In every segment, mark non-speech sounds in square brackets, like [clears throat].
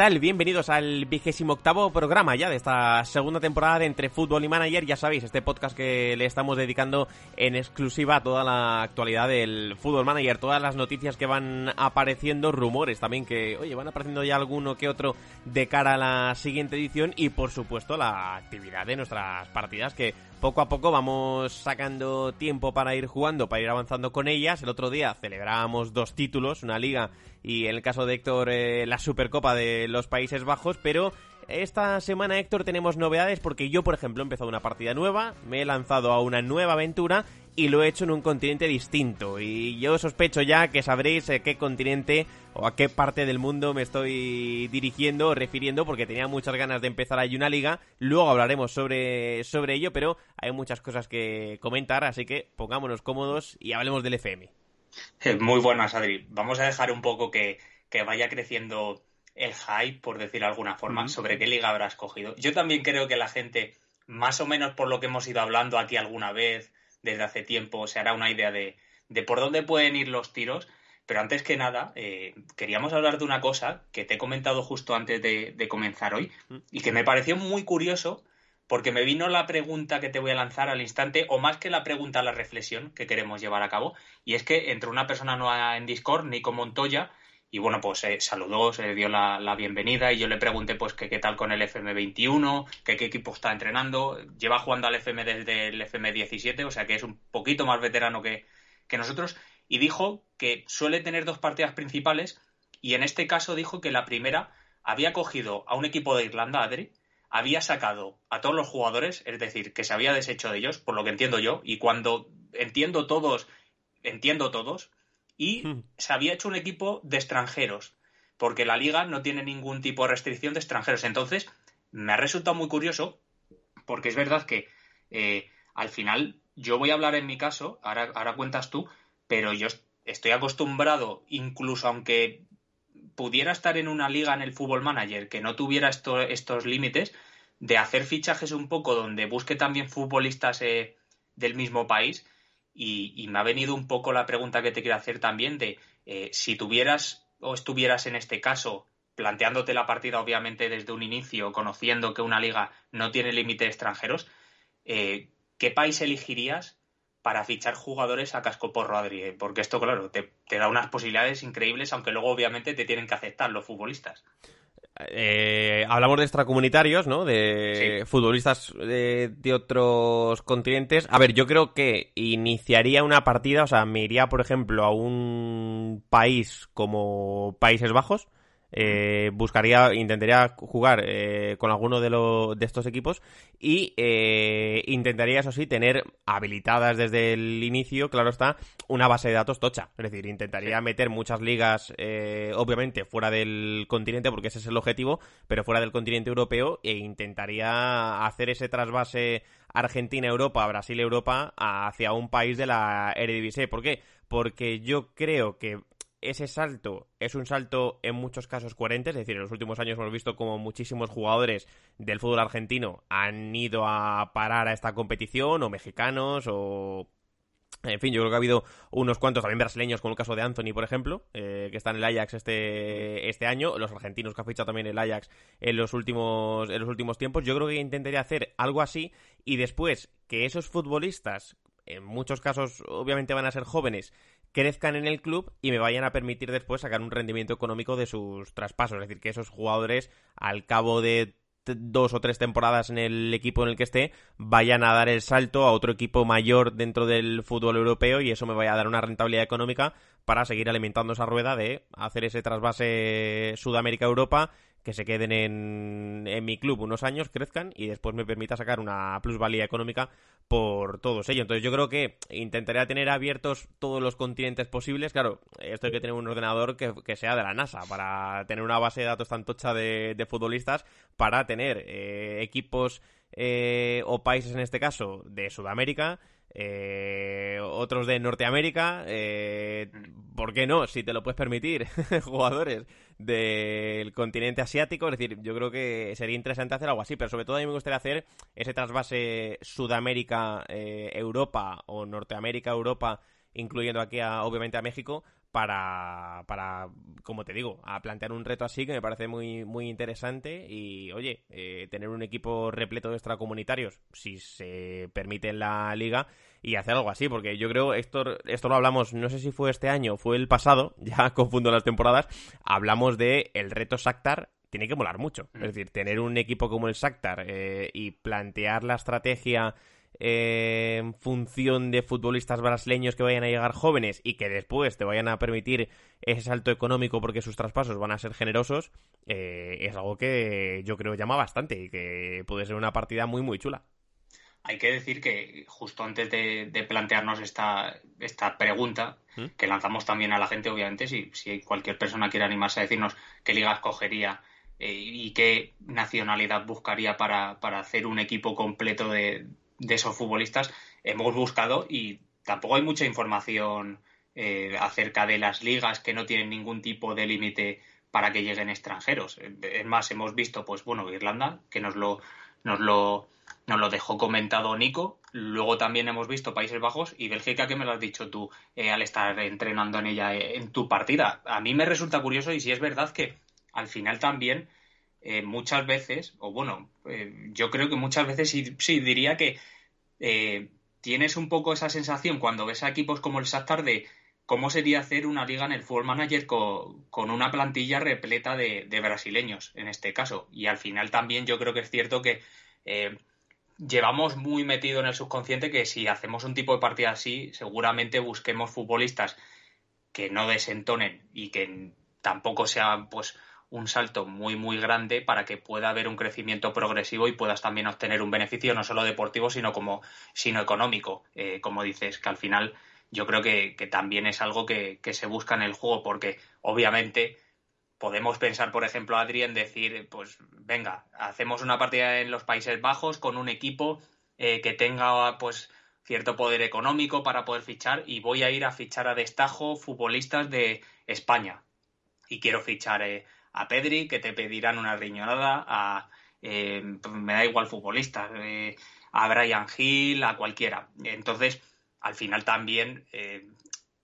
Tal? Bienvenidos al vigésimo octavo programa ya de esta segunda temporada de Entre Fútbol y Manager. Ya sabéis, este podcast que le estamos dedicando en exclusiva a toda la actualidad del Fútbol Manager, todas las noticias que van apareciendo, rumores también que, oye, van apareciendo ya alguno que otro de cara a la siguiente edición y por supuesto la actividad de nuestras partidas que poco a poco vamos sacando tiempo para ir jugando, para ir avanzando con ellas. El otro día celebrábamos dos títulos, una liga y en el caso de Héctor eh, la Supercopa de los Países Bajos, pero esta semana, Héctor, tenemos novedades porque yo, por ejemplo, he empezado una partida nueva, me he lanzado a una nueva aventura y lo he hecho en un continente distinto. Y yo sospecho ya que sabréis a qué continente o a qué parte del mundo me estoy dirigiendo o refiriendo porque tenía muchas ganas de empezar ahí una liga. Luego hablaremos sobre, sobre ello, pero hay muchas cosas que comentar, así que pongámonos cómodos y hablemos del FM. [laughs] Muy buenas, Adri. Vamos a dejar un poco que, que vaya creciendo el hype, por decir de alguna forma, sobre qué liga habrás cogido. Yo también creo que la gente, más o menos por lo que hemos ido hablando aquí alguna vez, desde hace tiempo, se hará una idea de, de por dónde pueden ir los tiros. Pero antes que nada, eh, queríamos hablar de una cosa que te he comentado justo antes de, de comenzar hoy y que me pareció muy curioso porque me vino la pregunta que te voy a lanzar al instante, o más que la pregunta, la reflexión que queremos llevar a cabo, y es que entre una persona nueva en Discord, Nico Montoya, y bueno, pues saludó, se dio la, bienvenida y yo le pregunté pues qué tal con el FM21, que qué equipo está entrenando. Lleva jugando al FM desde el FM17, o sea que es un poquito más veterano que, que nosotros. Y dijo que suele tener dos partidas principales y en este caso dijo que la primera había cogido a un equipo de Irlanda, Adri, había sacado a todos los jugadores, es decir, que se había deshecho de ellos, por lo que entiendo yo, y cuando entiendo todos, entiendo todos, y se había hecho un equipo de extranjeros, porque la liga no tiene ningún tipo de restricción de extranjeros. Entonces, me ha resultado muy curioso, porque es verdad que eh, al final yo voy a hablar en mi caso, ahora, ahora cuentas tú, pero yo estoy acostumbrado, incluso aunque pudiera estar en una liga en el fútbol manager que no tuviera esto, estos límites, de hacer fichajes un poco donde busque también futbolistas eh, del mismo país. Y, me ha venido un poco la pregunta que te quiero hacer también de eh, si tuvieras o estuvieras en este caso planteándote la partida obviamente desde un inicio, conociendo que una liga no tiene límite de extranjeros, eh, ¿qué país elegirías para fichar jugadores a cascoporro, Adri? Porque esto, claro, te, te da unas posibilidades increíbles, aunque luego obviamente te tienen que aceptar los futbolistas. Eh, hablamos de extracomunitarios, ¿no? De sí. futbolistas de, de, otros continentes. A ver, yo creo que iniciaría una partida, o sea, me iría, por ejemplo, a un país como Países Bajos. Eh, buscaría, intentaría jugar eh, con alguno de, lo, de estos equipos y eh, intentaría, eso sí, tener habilitadas desde el inicio, claro está, una base de datos tocha. Es decir, intentaría meter muchas ligas, eh, obviamente, fuera del continente, porque ese es el objetivo, pero fuera del continente europeo, e intentaría hacer ese trasvase Argentina-Europa, Brasil-Europa hacia un país de la Eredivisie. ¿Por qué? Porque yo creo que ese salto es un salto en muchos casos coherente, es decir, en los últimos años hemos visto como muchísimos jugadores del fútbol argentino han ido a parar a esta competición, o mexicanos, o En fin, yo creo que ha habido unos cuantos también brasileños, como el caso de Anthony, por ejemplo, eh, que está en el Ajax este, este año, los argentinos que ha fichado también el Ajax en los últimos, en los últimos tiempos. Yo creo que intentaría hacer algo así y después que esos futbolistas, en muchos casos obviamente van a ser jóvenes, crezcan en el club y me vayan a permitir después sacar un rendimiento económico de sus traspasos. Es decir, que esos jugadores al cabo de dos o tres temporadas en el equipo en el que esté, vayan a dar el salto a otro equipo mayor dentro del fútbol europeo y eso me vaya a dar una rentabilidad económica para seguir alimentando esa rueda de hacer ese trasvase Sudamérica-Europa que se queden en, en, mi club unos años, crezcan y después me permita sacar una plusvalía económica por todos ellos. Entonces yo creo que intentaré tener abiertos todos los continentes posibles. Claro, esto hay que tener un ordenador que, sea de la NASA para tener una base de datos tan tocha de, futbolistas, para tener eh, equipos eh, o países en este caso de Sudamérica eh, otros de Norteamérica, eh, ¿por qué no? Si te lo puedes permitir, [laughs] jugadores del continente asiático, es decir, yo creo que sería interesante hacer algo así, pero sobre todo a mí me gustaría hacer ese trasvase Sudamérica-Europa eh, o Norteamérica-Europa, incluyendo aquí obviamente a México, para, para, como te digo, a plantear un reto así que me parece muy, muy interesante y, oye, eh, tener un equipo repleto de extracomunitarios, si se permite en la liga, y hacer algo así, porque yo creo, esto, esto lo hablamos, no sé si fue este año fue el pasado, [laughs] ya confundo las temporadas, hablamos de el reto Sactar tiene que molar mucho. Es mm. decir, tener un equipo como el Sactar eh, y plantear la estrategia en función de futbolistas brasileños que vayan a llegar jóvenes y que después te vayan a permitir ese salto económico porque sus traspasos van a ser generosos, eh, es algo que yo creo llama bastante y que puede ser una partida muy, muy chula. Hay que decir que justo antes de, plantearnos esta, esta pregunta, ¿Mm? que lanzamos también a la gente, obviamente, si, si cualquier persona quiere animarse a decirnos qué liga escogería eh, y qué nacionalidad buscaría para, para hacer un equipo completo de, de esos futbolistas hemos buscado y tampoco hay mucha información eh, acerca de las ligas que no tienen ningún tipo de límite para que lleguen extranjeros. Es más, hemos visto, pues bueno, Irlanda, que nos lo, nos lo, nos lo dejó comentado Nico. Luego también hemos visto Países Bajos y Bélgica, que me lo has dicho tú eh, al estar entrenando en ella eh, en tu partida. A mí me resulta curioso y si es verdad que al final también eh, muchas veces, o bueno, eh, yo creo que muchas veces sí, diría que eh, tienes un poco esa sensación cuando ves a equipos como el Shakhtar de cómo sería hacer una liga en el Football Manager con, una plantilla repleta de, brasileños, en este caso. Y al final también yo creo que es cierto que llevamos muy metido en el subconsciente que si hacemos un tipo de partida así, seguramente busquemos futbolistas que no desentonen y que tampoco sean pues un salto muy, muy grande para que pueda haber un crecimiento progresivo y puedas también obtener un beneficio no solo deportivo, sino como sino económico, eh, como dices, que al final yo creo que, también es algo que, se busca en el juego, porque obviamente podemos pensar, por ejemplo, Adri, en decir, pues venga, hacemos una partida en los Países Bajos con un equipo eh, que tenga pues cierto poder económico para poder fichar y voy a ir a fichar a destajo futbolistas de España. Y quiero fichar eh, a Pedri, que te pedirán una riñonada, a, eh, me da igual futbolista, eh, a Brian Hill, a cualquiera. Entonces, al final también eh,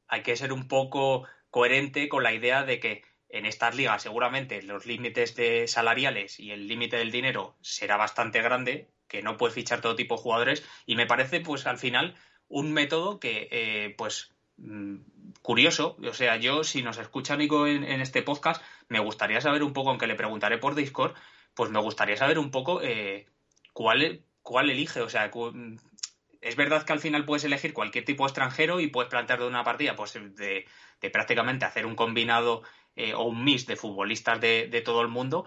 hay que ser un poco coherente con la idea de que en estas ligas seguramente los límites de salariales y el límite del dinero será bastante grande, que no puedes fichar todo tipo de jugadores y me parece pues al final un método que pues mm, curioso, o sea, yo si nos escucha Nico en, este podcast, me gustaría saber un poco, aunque le preguntaré por Discord, pues me gustaría saber un poco eh, cuál, cuál elige, o sea, es verdad que al final puedes elegir cualquier tipo de extranjero y puedes plantear de una partida, pues de, prácticamente hacer un combinado eh, o un mix de futbolistas de, de todo el mundo,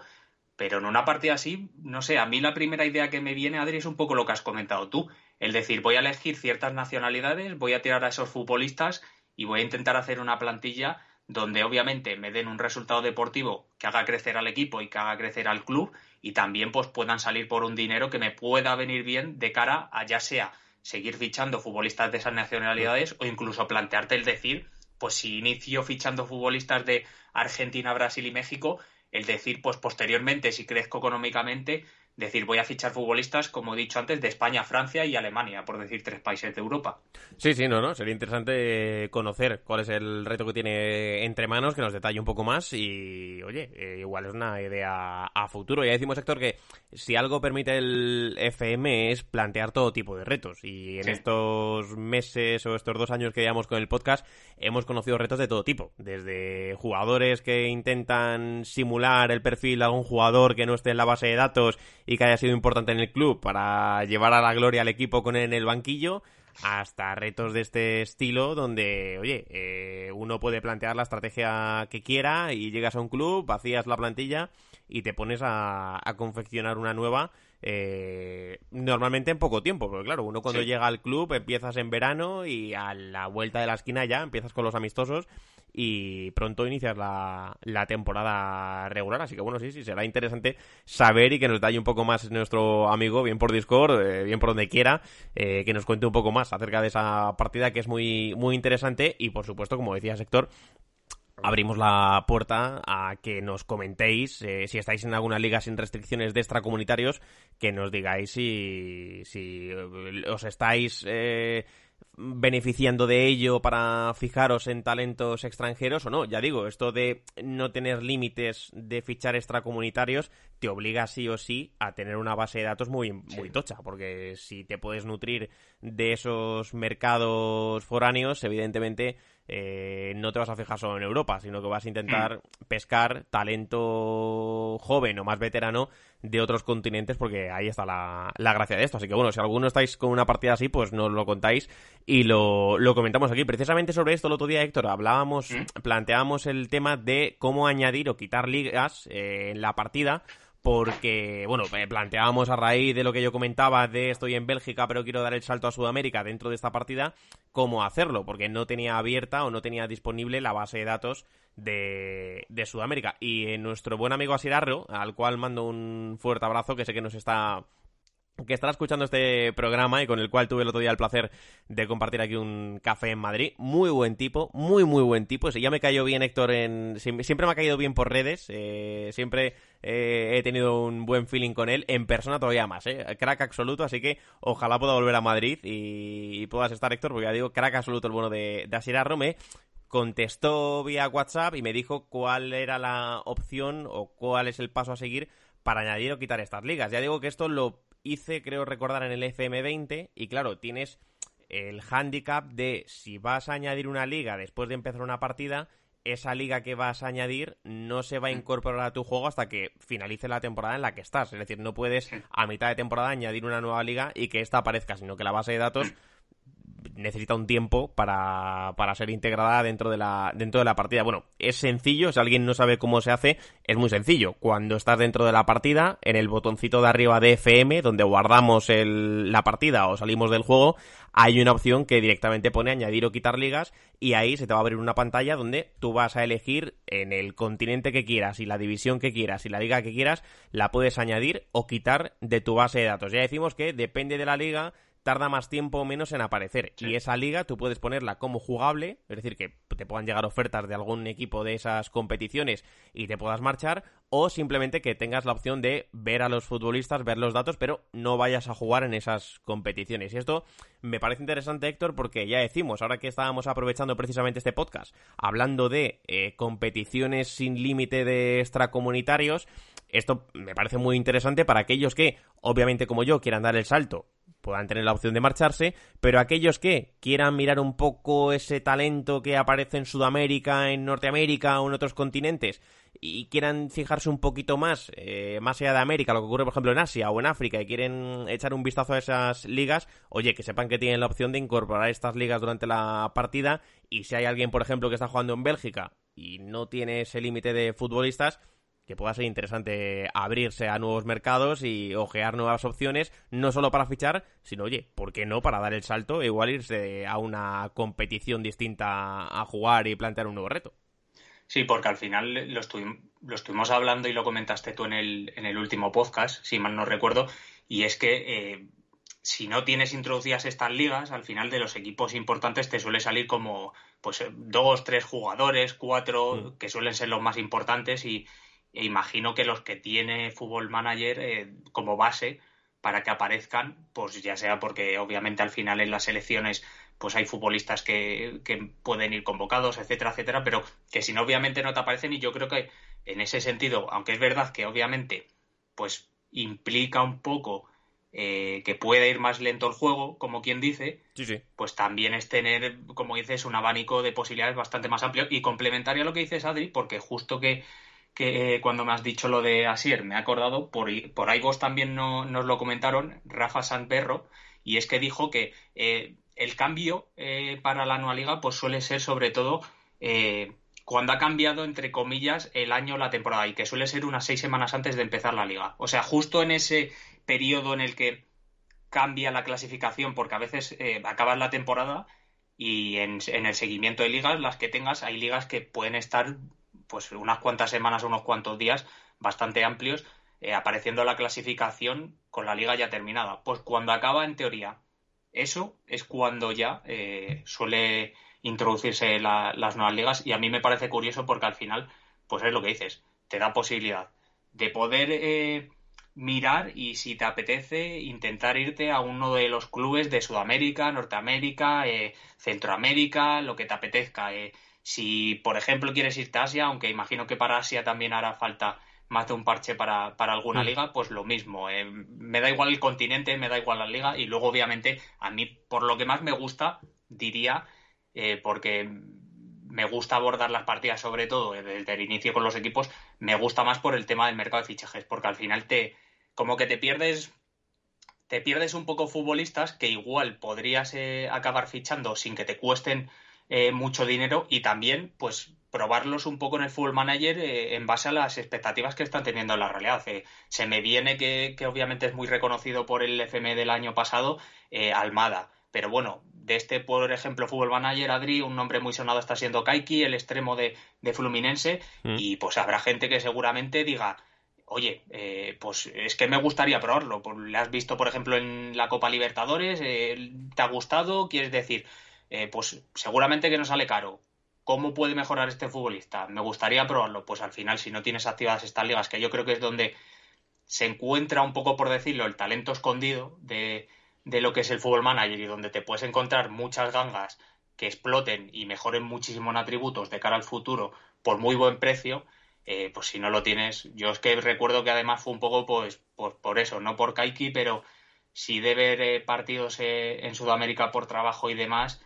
pero en una partida así, no sé, a mí la primera idea que me viene, Adri, es un poco lo que has comentado tú. El decir, voy a elegir ciertas nacionalidades, voy a tirar a esos futbolistas y voy a intentar hacer una plantilla donde obviamente me den un resultado deportivo que haga crecer al equipo y que haga crecer al club y también pues puedan salir por un dinero que me pueda venir bien de cara a ya sea seguir fichando futbolistas de esas nacionalidades o incluso plantearte el decir pues si inicio fichando futbolistas de Argentina, Brasil y México, el decir pues posteriormente si crezco económicamente decir voy a fichar futbolistas, como he dicho antes, de España, Francia y Alemania, por decir tres países de Europa. Sí, sí, no, no. Sería interesante conocer cuál es el reto que tiene entre manos, que nos detalle un poco más y, oye, eh, igual es una idea a futuro. Ya decimos, Héctor, que si algo permite el FM es plantear todo tipo de retos y en estos meses o estos dos años que llevamos con el podcast hemos conocido retos de todo tipo, desde jugadores que intentan simular el perfil de algún jugador que no esté en la base de datos y que haya sido importante en el club para llevar a la gloria al equipo con él en el banquillo, hasta retos de este estilo donde, oye, eh, uno puede plantear la estrategia que quiera y llegas a un club, vacías la plantilla y te pones a, confeccionar una nueva. Eh, normalmente en poco tiempo, porque claro, uno cuando llega al club empiezas en verano y a la vuelta de la esquina ya empiezas con los amistosos y pronto inicias la, la, temporada regular. Así que bueno, sí, sí, será interesante saber y que nos dé un poco más nuestro amigo, bien por Discord, eh, bien por donde quiera, eh, que nos cuente un poco más acerca de esa partida que es muy, muy interesante y por supuesto, como decía Sector, abrimos la puerta a que nos comentéis eh, si estáis en alguna liga sin restricciones de extracomunitarios, que nos digáis si, si os estáis beneficiando de ello para fijaros en talentos extranjeros o no. Ya digo, esto de no tener límites de fichar extracomunitarios te obliga sí o sí a tener una base de datos muy, muy tocha, porque si te puedes nutrir de esos mercados foráneos, evidentemente eh, no te vas a fijar solo en Europa, sino que vas a intentar mm. pescar talento joven o más veterano de otros continentes, porque ahí está la, gracia de esto. Así que bueno, si alguno estáis con una partida así, pues nos lo contáis y lo, comentamos aquí. Precisamente sobre esto el otro día, Héctor, hablábamos, mm. planteábamos el tema de cómo añadir o quitar ligas eh, en la partida porque, bueno, planteábamos a raíz de lo que yo comentaba de estoy en Bélgica pero quiero dar el salto a Sudamérica dentro de esta partida, cómo hacerlo, porque no tenía abierta o no tenía disponible la base de datos de, de Sudamérica. Y nuestro buen amigo Asirarro, al cual mando un fuerte abrazo, que sé que nos está que estará escuchando este programa y con el cual tuve el otro día el placer de compartir aquí un café en Madrid. Muy buen tipo, muy, muy buen tipo. Ya me cayó bien Héctor en... Siempre me ha caído bien por redes, eh, siempre eh, he tenido un buen feeling con él, en persona todavía más, ¿eh? Crack absoluto, así que ojalá pueda volver a Madrid y, puedas estar Héctor, porque ya digo, crack absoluto el bueno de, de Asira Rome contestó vía WhatsApp y me dijo cuál era la opción o cuál es el paso a seguir para añadir o quitar estas ligas. Ya digo que esto lo hice, creo recordar, en el FM20 y claro, tienes el handicap de si vas a añadir una liga después de empezar una partida, esa liga que vas a añadir no se va a incorporar a tu juego hasta que finalice la temporada en la que estás. Es decir, no puedes a mitad de temporada añadir una nueva liga y que esta aparezca, sino que la base de datos [clears throat] necesita un tiempo para, para ser integrada dentro de, la, dentro de la partida. Bueno, es sencillo, si alguien no sabe cómo se hace, es muy sencillo. Cuando estás dentro de la partida, en el botoncito de arriba de FM, donde guardamos el, la partida o salimos del juego, hay una opción que directamente pone añadir o quitar ligas y ahí se te va a abrir una pantalla donde tú vas a elegir en el continente que quieras y la división que quieras y la liga que quieras, la puedes añadir o quitar de tu base de datos. Ya decimos que depende de la liga tarda más tiempo o menos en aparecer. Y esa liga tú puedes ponerla como jugable, es decir, que te puedan llegar ofertas de algún equipo de esas competiciones y te puedas marchar, o simplemente que tengas la opción de ver a los futbolistas, ver los datos, pero no vayas a jugar en esas competiciones. Y esto me parece interesante, Héctor, porque ya decimos, ahora que estábamos aprovechando precisamente este podcast, hablando de eh, competiciones sin límite de extracomunitarios, esto me parece muy interesante para aquellos que, obviamente como yo, quieran dar el salto puedan tener la opción de marcharse, pero aquellos que quieran mirar un poco ese talento que aparece en Sudamérica, en Norteamérica o en otros continentes y quieran fijarse un poquito más, eh, más allá de América, lo que ocurre por ejemplo en Asia o en África y quieren echar un vistazo a esas ligas, oye, que sepan que tienen la opción de incorporar estas ligas durante la partida y si hay alguien, por ejemplo, que está jugando en Bélgica y no tiene ese límite de futbolistas, que pueda ser interesante abrirse a nuevos mercados y ojear nuevas opciones, no solo para fichar, sino, oye, ¿por qué no para dar el salto e igual irse a una competición distinta a jugar y plantear un nuevo reto? Sí, porque al final lo, estuvimos hablando y lo comentaste tú en el, en el último podcast, si mal no recuerdo, y es que eh, si no tienes introducidas estas ligas, al final de los equipos importantes te suele salir como pues dos, tres jugadores, cuatro, mm. que suelen ser los más importantes y, e imagino que los que tiene Fútbol Manager eh, como base para que aparezcan, pues ya sea porque obviamente al final en las elecciones pues hay futbolistas que, que, pueden ir convocados, etcétera, etcétera, pero que si no obviamente no te aparecen y yo creo que en ese sentido, aunque es verdad que obviamente pues implica un poco eh, que pueda ir más lento el juego, como quien dice, pues también es tener, como dices, un abanico de posibilidades bastante más amplio y complementario a lo que dices, Adri, porque justo que que eh, cuando me has dicho lo de Asier, me he acordado, por, por ahí vos también no, nos lo comentaron, Rafa Sanperro, y es que dijo que eh, el cambio eh, para la nueva liga pues suele ser sobre todo cuando ha cambiado, entre comillas, el año o la temporada, y que suele ser unas seis semanas antes de empezar la liga. O sea, justo en ese periodo en el que cambia la clasificación, porque a veces acabas la temporada y en, en, el seguimiento de ligas, las que tengas, hay ligas que pueden estar pues unas cuantas semanas, unos cuantos días bastante amplios, eh, apareciendo la clasificación con la liga ya terminada. Pues cuando acaba, en teoría, eso es cuando ya eh, suele introducirse las nuevas ligas y a mí me parece curioso porque al final, pues es lo que dices, te da posibilidad de poder eh, mirar y si te apetece intentar irte a uno de los clubes de Sudamérica, Norteamérica, Centroamérica, lo que te apetezca. Si, por ejemplo, quieres irte a Asia, aunque imagino que para Asia también hará falta más de un parche para, alguna mm. liga, pues lo mismo. Eh, me da igual el continente, me da igual la liga y luego, obviamente, a mí, por lo que más me gusta, diría, eh, porque me gusta abordar las partidas, sobre todo eh, desde el inicio con los equipos, me gusta más por el tema del mercado de fichajes, porque al final te, como que te pierdes te pierdes un poco futbolistas que igual podrías acabar fichando sin que te cuesten eh, mucho dinero y también, pues, probarlos un poco en el Full Manager eh, en base a las expectativas que están teniendo en la realidad. Eh, se me viene que, obviamente es muy reconocido por el FM del año pasado, Almada. Pero bueno, de este, por ejemplo, Fútbol Manager, Adri, un nombre muy sonado está siendo Kaiki, el extremo de, Fluminense, mm. y pues habrá gente que seguramente diga, oye, pues es que me gustaría probarlo. Pues, le has visto, por ejemplo, en la Copa Libertadores, ¿te ha gustado? Quieres decir, eh, pues seguramente que no sale caro. ¿Cómo puede mejorar este futbolista? Me gustaría probarlo. Pues al final, si no tienes activadas estas ligas, que yo creo que es donde se encuentra un poco, por decirlo, el talento escondido de, lo que es el fútbol manager y donde te puedes encontrar muchas gangas que exploten y mejoren muchísimo en atributos de cara al futuro por muy buen precio, eh, pues si no lo tienes, yo es que recuerdo que además fue un poco pues, por, eso, no por Kaiki, pero si de ver eh, partidos en Sudamérica por trabajo y demás,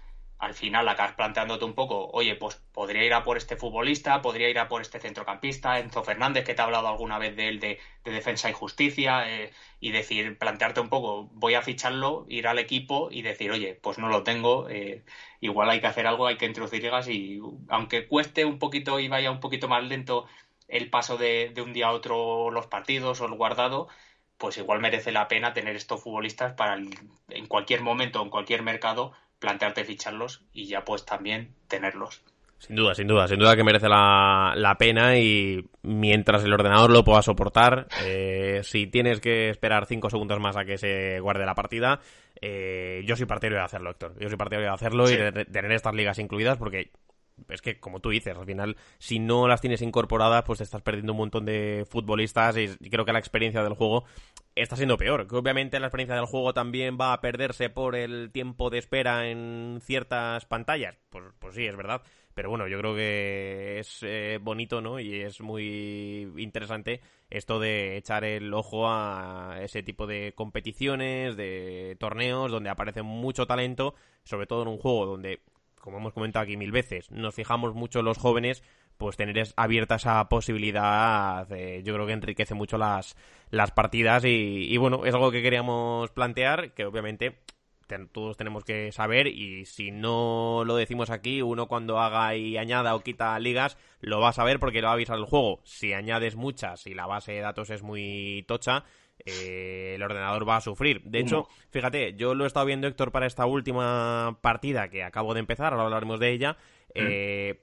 al final acabas planteándote un poco, oye, pues podría ir a por este futbolista, podría ir a por este centrocampista, Enzo Fernández, que te ha hablado alguna vez de él de, defensa y justicia, eh, y decir, plantearte un poco, voy a ficharlo, ir al equipo y decir, oye, pues no lo tengo, eh, igual hay que hacer algo, hay que introducir ligas y aunque cueste un poquito y vaya un poquito más lento el paso de, de un día a otro los partidos o el guardado, pues igual merece la pena tener estos futbolistas para en cualquier momento, en cualquier mercado, plantearte ficharlos y ya pues también tenerlos. Sin duda, sin duda, sin duda que merece la, la pena y mientras el ordenador lo pueda soportar, eh, si tienes que esperar cinco segundos más a que se guarde la partida, eh, yo soy partidario de hacerlo, Héctor. Yo soy partidario de hacerlo y de, tener estas ligas incluidas porque es que, como tú dices, al final, si no las tienes incorporadas, pues te estás perdiendo un montón de futbolistas y creo que la experiencia del juego está siendo peor. Que obviamente la experiencia del juego también va a perderse por el tiempo de espera en ciertas pantallas. Pues, pues sí, es verdad. Pero bueno, yo creo que es eh, bonito, ¿no? Y es muy interesante esto de echar el ojo a ese tipo de competiciones, de torneos, donde aparece mucho talento, sobre todo en un juego donde como hemos comentado aquí mil veces, nos fijamos mucho los jóvenes, pues tener abierta esa posibilidad, yo creo que enriquece mucho las, las partidas y, bueno, es algo que queríamos plantear, que obviamente todos tenemos que saber y si no lo decimos aquí, uno cuando haga y añada o quita ligas lo va a saber porque lo va a avisar el juego. Si añades muchas y la base de datos es muy tocha, eh, el ordenador va a sufrir. De hecho, fíjate, yo lo he estado viendo, Héctor, para esta última partida que acabo de empezar, ahora hablaremos de ella. Mm. Eh,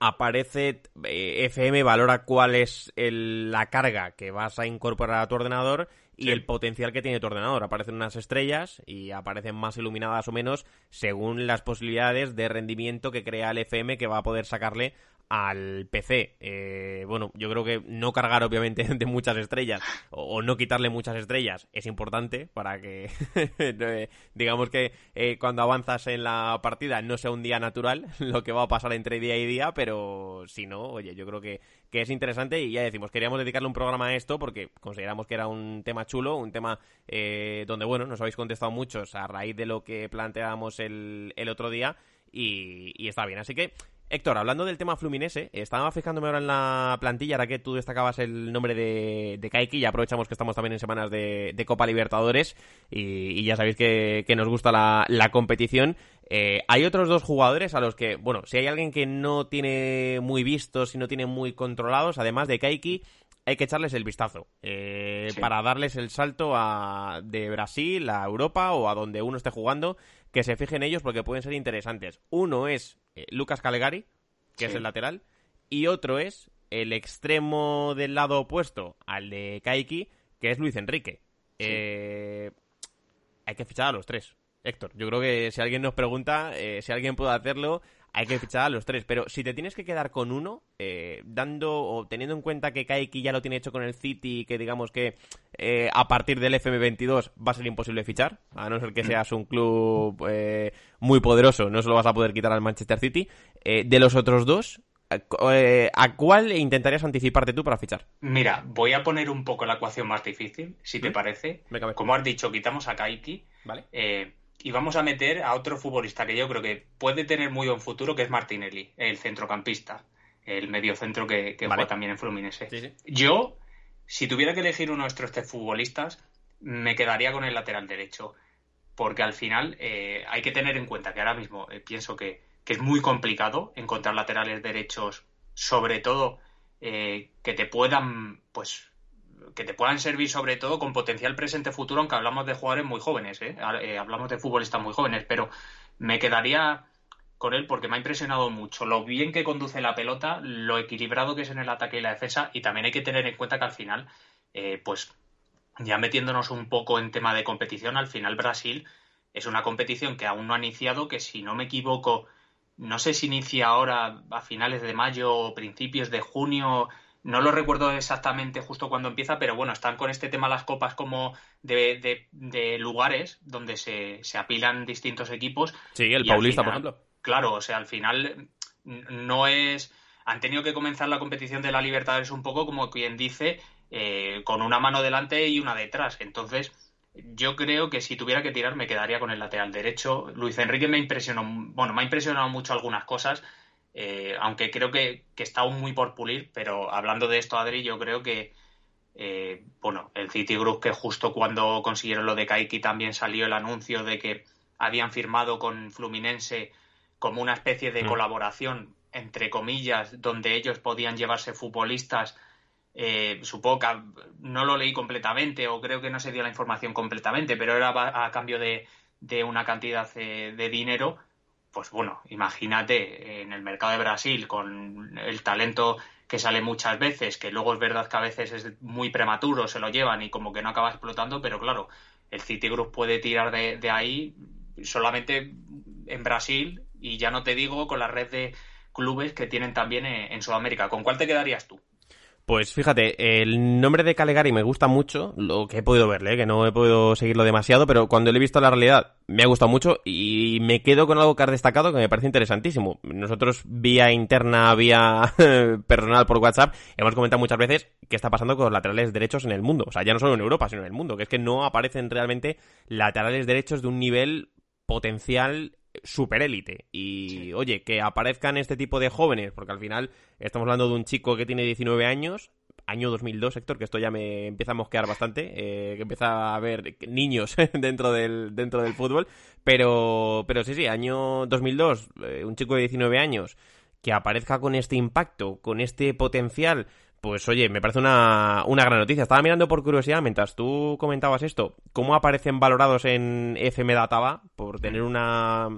aparece eh, FM, valora cuál es la carga que vas a incorporar a tu ordenador y el potencial que tiene tu ordenador. Aparecen unas estrellas y aparecen más iluminadas o menos según las posibilidades de rendimiento que crea el FM que va a poder sacarle al PC, eh, bueno, yo creo que no cargar obviamente [laughs] de muchas estrellas o, no quitarle muchas estrellas es importante para que, [laughs] digamos que eh, cuando avanzas en la partida no sea un día natural [laughs] lo que va a pasar entre día y día, pero si no, oye, yo creo que, que es interesante y ya decimos, queríamos dedicarle un programa a esto porque consideramos que era un tema chulo, un tema eh, donde, bueno, nos habéis contestado muchos a raíz de lo que planteábamos el, el otro día y está bien. Así que Héctor, hablando del tema Fluminense, estaba fijándome ahora en la plantilla, ahora que tú destacabas el nombre de, de Kaiki, y aprovechamos que estamos también en semanas de, Copa Libertadores, y, ya sabéis que, nos gusta la, competición. Eh, hay otros dos jugadores a los que, bueno, si hay alguien que no tiene muy vistos y no tiene muy controlados, además de Kaiki, hay que echarles el vistazo eh, para darles el salto a, de Brasil a Europa o a donde uno esté jugando, que se fijen ellos porque pueden ser interesantes. Uno es eh, Lucas Calegari, que es el lateral, y otro es el extremo del lado opuesto al de Kaiki, que es Luis Enrique. Eh, hay que fichar a los tres, Héctor. Yo creo que si alguien nos pregunta, si alguien puede hacerlo, hay que fichar a los tres. Pero si te tienes que quedar con uno, eh, dando o teniendo en cuenta que Kaiki ya lo tiene hecho con el City y que digamos que eh, a partir del FM22 va a ser imposible fichar, a no ser que seas un club eh, muy poderoso, no se lo vas a poder quitar al Manchester City. de los otros dos, ¿A cuál intentarías anticiparte tú para fichar? Mira, voy a poner un poco la ecuación más difícil, si te ¿Mm? parece. Como has dicho, quitamos a Kaiki. Vale y vamos a meter a otro futbolista que yo creo que puede tener muy buen futuro, que es Martinelli, el centrocampista, el mediocentro que, que juega también en Fluminense. Yo, si tuviera que elegir uno de estos tres futbolistas, me quedaría con el lateral derecho, porque al final eh, hay que tener en cuenta que ahora mismo eh, pienso que, que, es muy complicado encontrar laterales derechos, sobre todo eh, que te puedan, pues que te puedan servir sobre todo con potencial presente futuro, aunque hablamos de jugadores muy jóvenes, ¿eh? Eh, hablamos de futbolistas muy jóvenes, pero me quedaría con él porque me ha impresionado mucho lo bien que conduce la pelota, lo equilibrado que es en el ataque y la defensa, y también hay que tener en cuenta que al final, eh, pues ya metiéndonos un poco en tema de competición, al final Brasil es una competición que aún no ha iniciado, que si no me equivoco, no sé si inicia ahora a finales de mayo o principios de junio, no lo recuerdo exactamente justo cuando empieza, pero bueno, están con este tema las copas como de, de, lugares donde se, se, apilan distintos equipos. Sí, el Paulista, por ejemplo. Claro, o sea, al final no es... Han tenido que comenzar la competición de la Libertadores un poco como quien dice, eh, con una mano delante y una detrás. Entonces, yo creo que si tuviera que tirar me quedaría con el lateral derecho. Luis Enrique me impresionó, bueno, me ha impresionado mucho algunas cosas. Eh, aunque creo que, está aún muy por pulir, pero hablando de esto, Adri, yo creo que, eh, bueno, el Citigroup, que justo cuando consiguieron lo de Kaiki también salió el anuncio de que habían firmado con Fluminense como una especie de mm. colaboración, entre comillas, donde ellos podían llevarse futbolistas. Eh, supongo que no lo leí completamente o creo que no se dio la información completamente, pero era a, cambio de, de una cantidad de dinero pues bueno, imagínate en el mercado de Brasil con el talento que sale muchas veces, que luego es verdad que a veces es muy prematuro, se lo llevan y como que no acaba explotando, pero claro, el Citigroup puede tirar de, ahí solamente en Brasil y ya no te digo con la red de clubes que tienen también en Sudamérica. ¿Con cuál te quedarías tú? Pues fíjate, el nombre de Calegari me gusta mucho, lo que he podido verle, que no he podido seguirlo demasiado, pero cuando lo he visto la realidad me ha gustado mucho y me quedo con algo que has destacado que me parece interesantísimo. Nosotros vía interna, vía [laughs] personal por WhatsApp, hemos comentado muchas veces qué está pasando con los laterales derechos en el mundo. O sea, ya no solo en Europa, sino en el mundo, que es que no aparecen realmente laterales derechos de un nivel potencial superélite. Y oye, que aparezcan este tipo de jóvenes, porque al final estamos hablando de un chico que tiene 19 años, año 2002, Héctor, que esto ya me empieza a mosquear bastante, eh, que empieza a haber niños [laughs] dentro del, dentro del fútbol, pero, pero sí, sí, año 2002, eh, un chico de 19 años que aparezca con este impacto, con este potencial, pues oye, me parece una, una gran noticia. Estaba mirando por curiosidad mientras tú comentabas esto, cómo aparecen valorados en FM Databa por tener una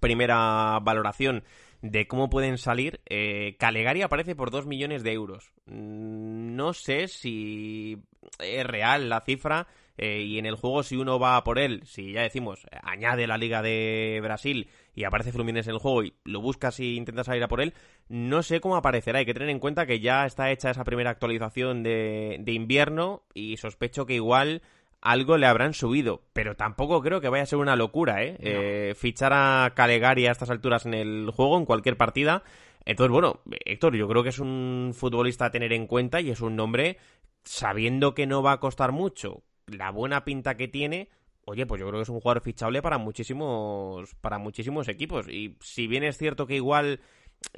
primera valoración de cómo pueden salir. Eh, Calegari aparece por 2 millones de euros. Mm, no sé si es real la cifra. Eh, y en el juego si uno va por él, si ya decimos, añade la Liga de Brasil y aparece Fluminense en el juego y lo buscas y intentas salir a por él, no sé cómo aparecerá. Hay que tener en cuenta que ya está hecha esa primera actualización de, de invierno y sospecho que igual algo le habrán subido, pero tampoco creo que vaya a ser una locura, ¿eh? eh fichar a Calegari a estas alturas en el juego, en cualquier partida. Entonces, bueno, Héctor, yo creo que es un futbolista a tener en cuenta y es un nombre, sabiendo que no va a costar mucho, la buena pinta que tiene, oye, pues yo creo que es un jugador fichable para muchísimos, para muchísimos equipos. Y si bien es cierto que igual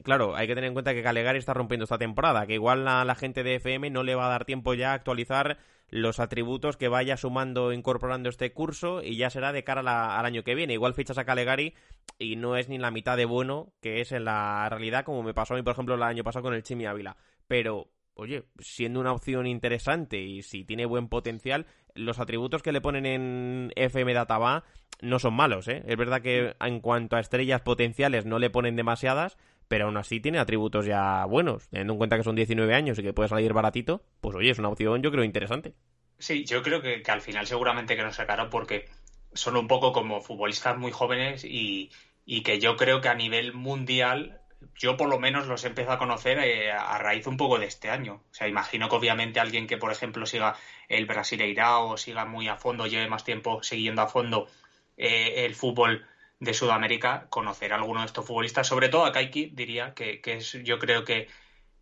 claro, hay que tener en cuenta que Calegari está rompiendo esta temporada, que igual a la gente de FM no le va a dar tiempo ya a actualizar los atributos que vaya sumando, incorporando este curso y ya será de cara al año que viene. Igual fichas a Calegari y no es ni la mitad de bueno que es en la realidad, como me pasó a mí, por ejemplo, el año pasado con el Chimi Ávila. Pero, oye, siendo una opción interesante y si tiene buen potencial, los atributos que le ponen en FM Databa no son malos, ¿eh? Es verdad que en cuanto a estrellas potenciales no le ponen demasiadas, pero aún así tiene atributos ya buenos. Teniendo en cuenta que son 19 años y que puede salir baratito, pues oye, es una opción yo creo interesante. Sí, yo creo que, al final seguramente que nos sacará porque son un poco como futbolistas muy jóvenes y, que yo creo que a nivel mundial yo por lo menos los he empezado a conocer eh, a raíz un poco de este año. O sea, imagino que obviamente alguien que, por ejemplo, siga el Brasileirao o siga muy a fondo, lleve más tiempo siguiendo a fondo eh, el fútbol de Sudamérica conocer a alguno de estos futbolistas, sobre todo a Kaiki, diría que, es yo creo que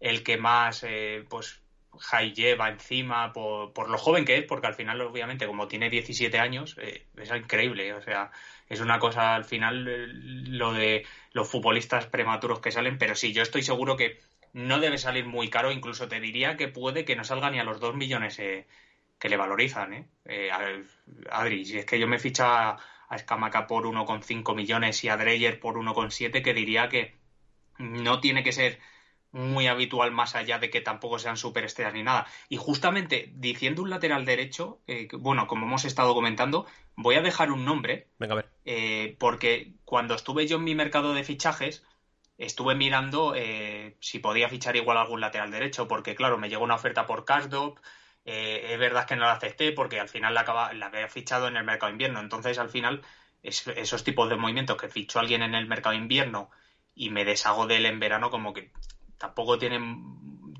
el que más eh, pues Jai lleva encima por, por, lo joven que es, porque al final, obviamente, como tiene 17 años, eh, es increíble. O sea, es una cosa al final eh, lo de los futbolistas prematuros que salen, pero sí, yo estoy seguro que no debe salir muy caro, incluso te diría que puede que no salga ni a los 2 millones que le valorizan. ¿eh? Adri, si es que yo me ficha a Escamaca por 1,5 millones y a Dreyer por 1,7, que diría que no tiene que ser muy habitual más allá de que tampoco sean superestrellas ni nada. Y justamente diciendo un lateral derecho, eh, bueno, como hemos estado comentando, voy a dejar un nombre. Venga, a ver. Eh, porque cuando estuve yo en mi mercado de fichajes, estuve mirando eh, si podía fichar igual algún lateral derecho, porque claro, me llegó una oferta por Karsdorp, eh, es verdad que no la acepté porque al final la, acaba, la había fichado en el mercado invierno. Entonces, al final, esos tipos de movimientos que fichó alguien en el mercado invierno y me deshago de él en verano, como que tampoco tiene,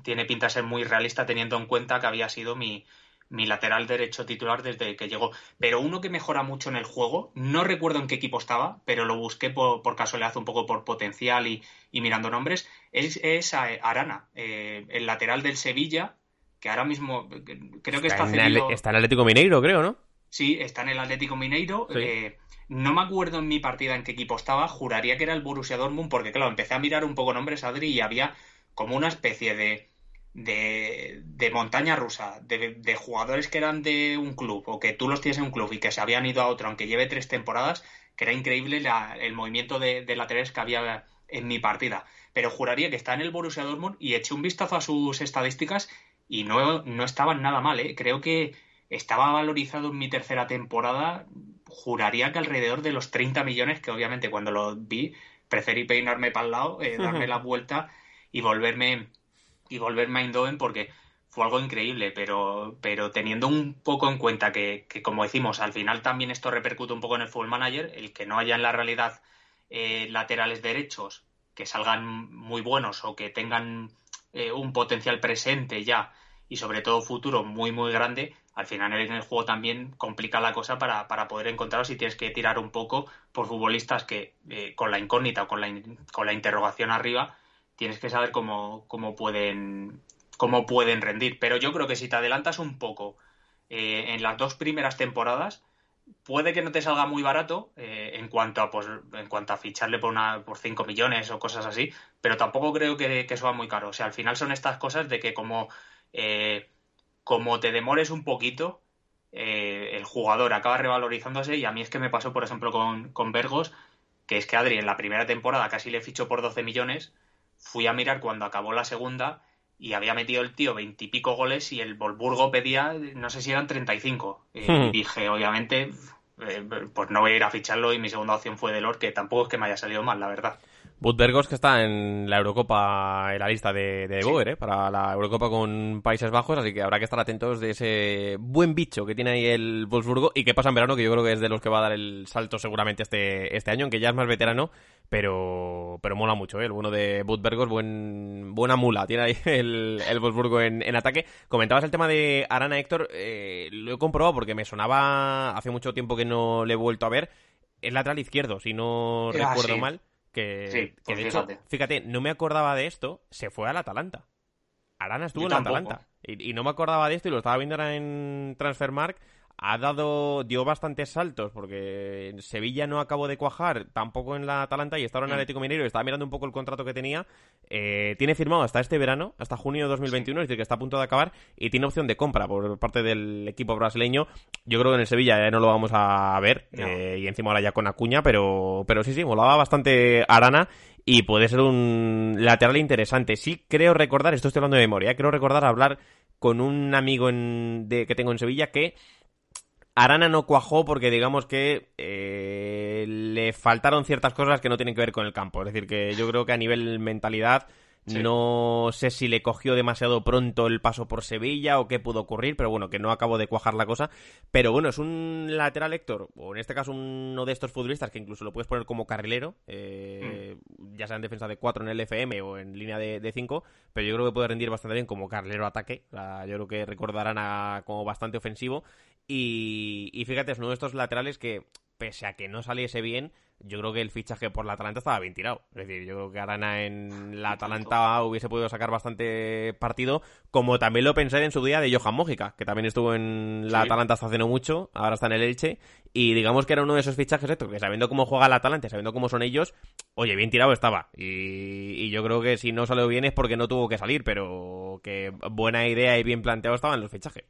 tiene pinta de ser muy realista teniendo en cuenta que había sido mi, mi lateral derecho titular desde que llegó. Pero uno que mejora mucho en el juego, no recuerdo en qué equipo estaba, pero lo busqué por, por casualidad, un poco por potencial y, mirando nombres, es, Arana, eh, el lateral del Sevilla, que ahora mismo creo que está, está en, el, está en Atlético Mineiro, creo, ¿no? Sí, está en el Atlético Mineiro. Eh, no me acuerdo en mi partida en qué equipo estaba, juraría que era el Borussia Dortmund, porque claro, empecé a mirar un poco nombres, Adri, y había como una especie de, de, montaña rusa, de, jugadores que eran de un club, o que tú los tienes en un club y que se habían ido a otro, aunque lleve tres temporadas, que era increíble el movimiento de, de laterales que había en mi partida. Pero juraría que está en el Borussia Dortmund y eché un vistazo a sus estadísticas y no, no estaban nada mal, ¿eh? Creo que estaba valorizado en mi tercera temporada, juraría que alrededor de los 30 millones, que obviamente cuando lo vi preferí peinarme para el lado, eh, [laughs] darme la vuelta y volverme y volverme a Eindhoven porque fue algo increíble, pero, pero teniendo un poco en cuenta que, que, como decimos, al final también esto repercute un poco en el Full Manager, el que no haya en la realidad eh, laterales derechos que salgan muy buenos o que tengan eh, un potencial presente ya y sobre todo futuro muy muy grande, al final en el juego también complica la cosa para, para poder encontrarlos y tienes que tirar un poco por futbolistas que eh, con la incógnita o con la, con la interrogación arriba tienes que saber cómo, cómo, pueden, cómo pueden rendir. Pero yo creo que si te adelantas un poco eh, en las dos primeras temporadas, puede que no te salga muy barato eh, en cuanto a pues, en cuanto a ficharle por una por 5 millones o cosas así, pero tampoco creo que, que sea muy caro. O sea, al final son estas cosas de que como, como te demores un poquito, eh, el jugador acaba revalorizándose y a mí es que me pasó, por ejemplo, con, con Vergos, que es que Adri en la primera temporada casi le fichó por 12 millones, fui a mirar cuando acabó la segunda y había metido el tío veintipico goles y el Volburgo pedía, no sé si eran 35. Y hmm. dije, obviamente, eh, pues no voy a ir a ficharlo y mi segunda opción fue Delor, que tampoco es que me haya salido mal, la verdad. Budbergos que está en la Eurocopa, en la lista de, de ¿eh? para la Eurocopa con Países Bajos, así que habrá que estar atentos de ese buen bicho que tiene ahí el Wolfsburgo y que pasa en verano, que yo creo que es de los que va a dar el salto seguramente este, este año, aunque ya es más veterano, pero, pero mola mucho, ¿eh? el bueno de Budbergos, buen, buena mula, tiene ahí [laughs] el, el Wolfsburgo en, en ataque. Comentabas el tema de Arana Héctor, eh, lo he comprobado porque me sonaba hace mucho tiempo que no le he vuelto a ver, es lateral izquierdo, si no ah, recuerdo mal. Que, pues de hecho, fíjate, no me acordaba de esto, se fue al Atalanta. Arana estuvo en el Atalanta. Y, y, no me acordaba de esto y lo estaba viendo ahora en Transfermarkt ha dado, dio bastantes saltos porque en Sevilla no acabó de cuajar, tampoco en la Atalanta y estaba en mm. Atlético Mineiro y estaba mirando un poco el contrato que tenía. Eh, tiene firmado hasta este verano, hasta junio de 2021, es decir, que está a punto de acabar y tiene opción de compra por parte del equipo brasileño. Yo creo que en el Sevilla ya no lo vamos a ver eh, y encima ahora ya con Acuña, pero, pero sí, sí, molaba bastante Arana y puede ser un lateral interesante. Sí creo recordar, esto estoy hablando de memoria, creo recordar hablar con un amigo en, de, que tengo en Sevilla que Arana no cuajó porque digamos que eh, le faltaron ciertas cosas que no tienen que ver con el campo. Es decir, que yo creo que a nivel mentalidad no sé si le cogió demasiado pronto el paso por Sevilla o qué pudo ocurrir, pero bueno, que no acabó de cuajar la cosa. Pero bueno, es un lateral Héctor, o en este caso uno de estos futbolistas que incluso lo puedes poner como carrilero, eh, mm. ya sea en defensa de 4 en el FM o en línea de 5, pero yo creo que puede rendir bastante bien como carrilero ataque. yo creo que recordarán a, como bastante ofensivo y, fíjate, es uno de estos laterales que, pese a que no saliese bien, yo creo que el fichaje por la Atalanta estaba bien tirado. Es decir, yo creo que Arana en [laughs] la Atalanta hubiese podido sacar bastante partido, como también lo pensé en su día de Johan Mójica, que también estuvo en la Atalanta hasta hace no mucho, ahora está en el Elche, y digamos que era uno de esos fichajes, esto, que sabiendo cómo juega la Atalanta, sabiendo cómo son ellos, oye, bien tirado estaba. Y, y yo creo que si no salió bien es porque no tuvo que salir, pero que buena idea y bien planteado estaban los fichajes.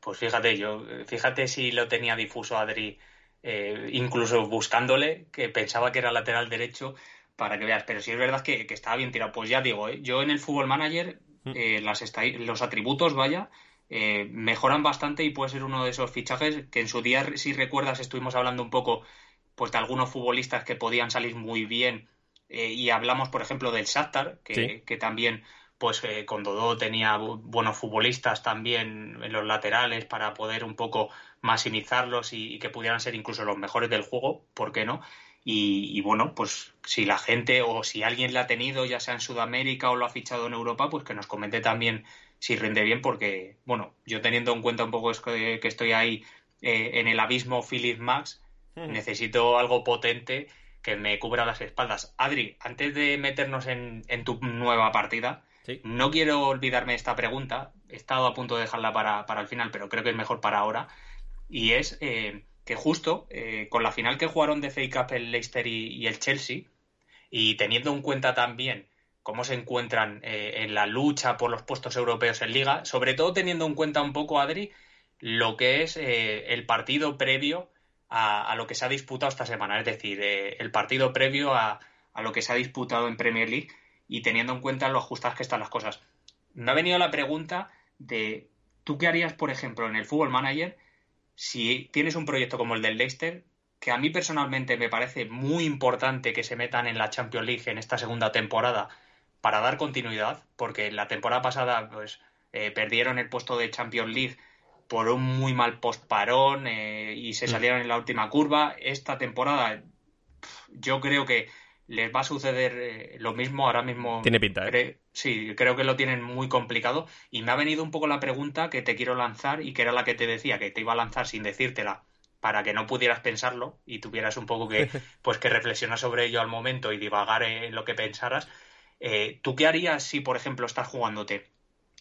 Pues fíjate, yo, fíjate si lo tenía difuso Adri, eh, incluso buscándole, que pensaba que era lateral derecho, para que veas. Pero si es verdad que, estaba bien tirado. Pues ya digo, ¿eh? yo en el Fútbol Manager, mm. eh, las los atributos, vaya, mejoran bastante y puede ser uno de esos fichajes que en su día, si recuerdas, estuvimos hablando un poco pues de algunos futbolistas que podían salir muy bien. y hablamos, por ejemplo, del Shakhtar, que, que también pues eh, con Dodó tenía buenos futbolistas también en los laterales para poder un poco maximizarlos y, que pudieran ser incluso los mejores del juego, ¿por qué no? Y, bueno, pues si la gente o si alguien la ha tenido, ya sea en Sudamérica o lo ha fichado en Europa, pues que nos comente también si rinde bien, porque, bueno, yo teniendo en cuenta un poco que estoy ahí eh, en el abismo Philip Max, hmm. necesito algo potente que me cubra las espaldas. Adri, antes de meternos en tu nueva partida, no quiero olvidarme esta pregunta, he estado a punto de dejarla para, el final, pero creo que es mejor para ahora. Y es eh, que justo eh, con la final que jugaron de FA Cup el Leicester y, el Chelsea, y teniendo en cuenta también cómo se encuentran eh, en la lucha por los puestos europeos en liga, sobre todo teniendo en cuenta un poco, Adri, lo que es el partido previo a, lo que se ha disputado esta semana, es decir, el partido previo a, a, lo que se ha disputado en Premier League y teniendo en cuenta lo ajustadas que están las cosas. Me ha venido la pregunta de, ¿tú qué harías, por ejemplo, en el Fútbol Manager si tienes un proyecto como el del Leicester, que a mí personalmente me parece muy importante que se metan en la Champions League en esta segunda temporada para dar continuidad, porque la temporada pasada pues eh, perdieron el puesto de Champions League por un muy mal postparón eh, y se mm. salieron en la última curva. Esta temporada yo creo que les va a suceder eh, lo mismo ahora mismo. Tiene pinta, ¿eh? sí, creo que lo tienen muy complicado. Y me ha venido un poco la pregunta que te quiero lanzar y que era la que te decía, que te iba a lanzar sin decírtela, para que no pudieras pensarlo y tuvieras un poco que, [laughs] pues, que reflexionar sobre ello al momento y divagar en lo que pensaras. Eh, ¿Tú qué harías si, por ejemplo, estás jugándote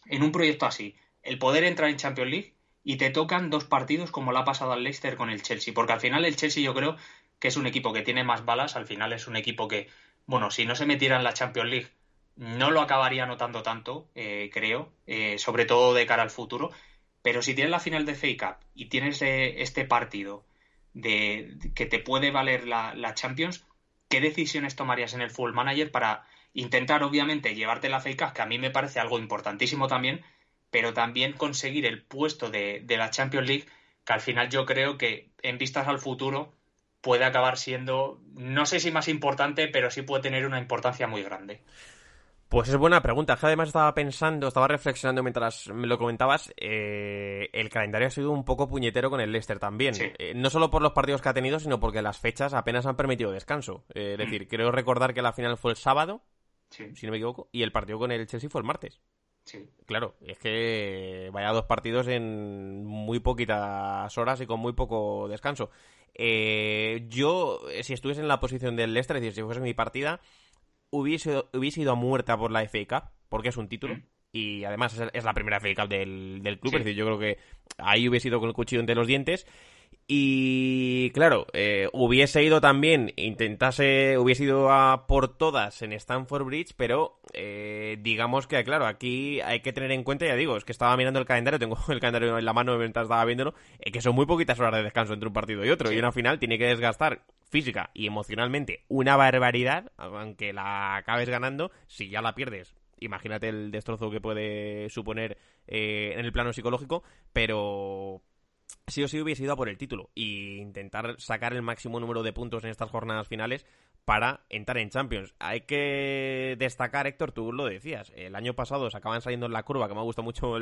en un proyecto así? El poder entrar en Champions League y te tocan dos partidos como lo ha pasado al Leicester con el Chelsea, porque al final el Chelsea yo creo que es un equipo que tiene más balas, al final es un equipo que, bueno, si no se metiera en la Champions League, no lo acabaría notando tanto, eh, creo, eh, sobre todo de cara al futuro. Pero si tienes la final de FA Cup y tienes eh, este partido de, que te puede valer la, Champions, ¿qué decisiones tomarías en el Full Manager para intentar, obviamente, llevarte la FA Cup, que a mí me parece algo importantísimo también, pero también conseguir el puesto de, de la Champions League, que al final yo creo que en vistas al futuro puede acabar siendo, no sé si más importante, pero sí puede tener una importancia muy grande. Pues es buena pregunta. además estaba pensando, estaba reflexionando mientras me lo comentabas. Eh, el calendario ha sido un poco puñetero con el Leicester también. Eh, no solo por los partidos que ha tenido, sino porque las fechas apenas han permitido descanso. Eh, es mm. decir, creo recordar que la final fue el sábado, si no me equivoco, y el partido con el Chelsea fue el martes. Sí. Claro, es que vaya dos partidos en muy poquitas horas y con muy poco descanso. yo, si estuviese en la posición del Leicester, es decir, si fuese mi partida, hubiese, hubiese ido a muerta por la FA Cup, porque es un título. Mm. Y además es, la primera FA Cup del, del club. Es decir, yo creo que ahí hubiese ido con el cuchillo entre los dientes. Y claro, eh, hubiese ido también, intentase, hubiese ido a por todas en Stanford Bridge, pero eh, digamos que, claro, aquí hay que tener en cuenta, ya digo, es que estaba mirando el calendario, tengo [laughs] el calendario en la mano mientras estaba viéndolo, eh, que son muy poquitas horas de descanso entre un partido y otro, y una final tiene que desgastar física y emocionalmente una barbaridad, aunque la acabes ganando, si ya la pierdes imagínate el destrozo que puede suponer en el plano psicológico, pero sí o sí hubiese ido a por el título e intentar sacar el máximo número de puntos en estas jornadas finales para entrar en Champions. Hay que destacar, Héctor, tú lo decías, el año pasado se acaban saliendo en la curva, que me ha gustado mucho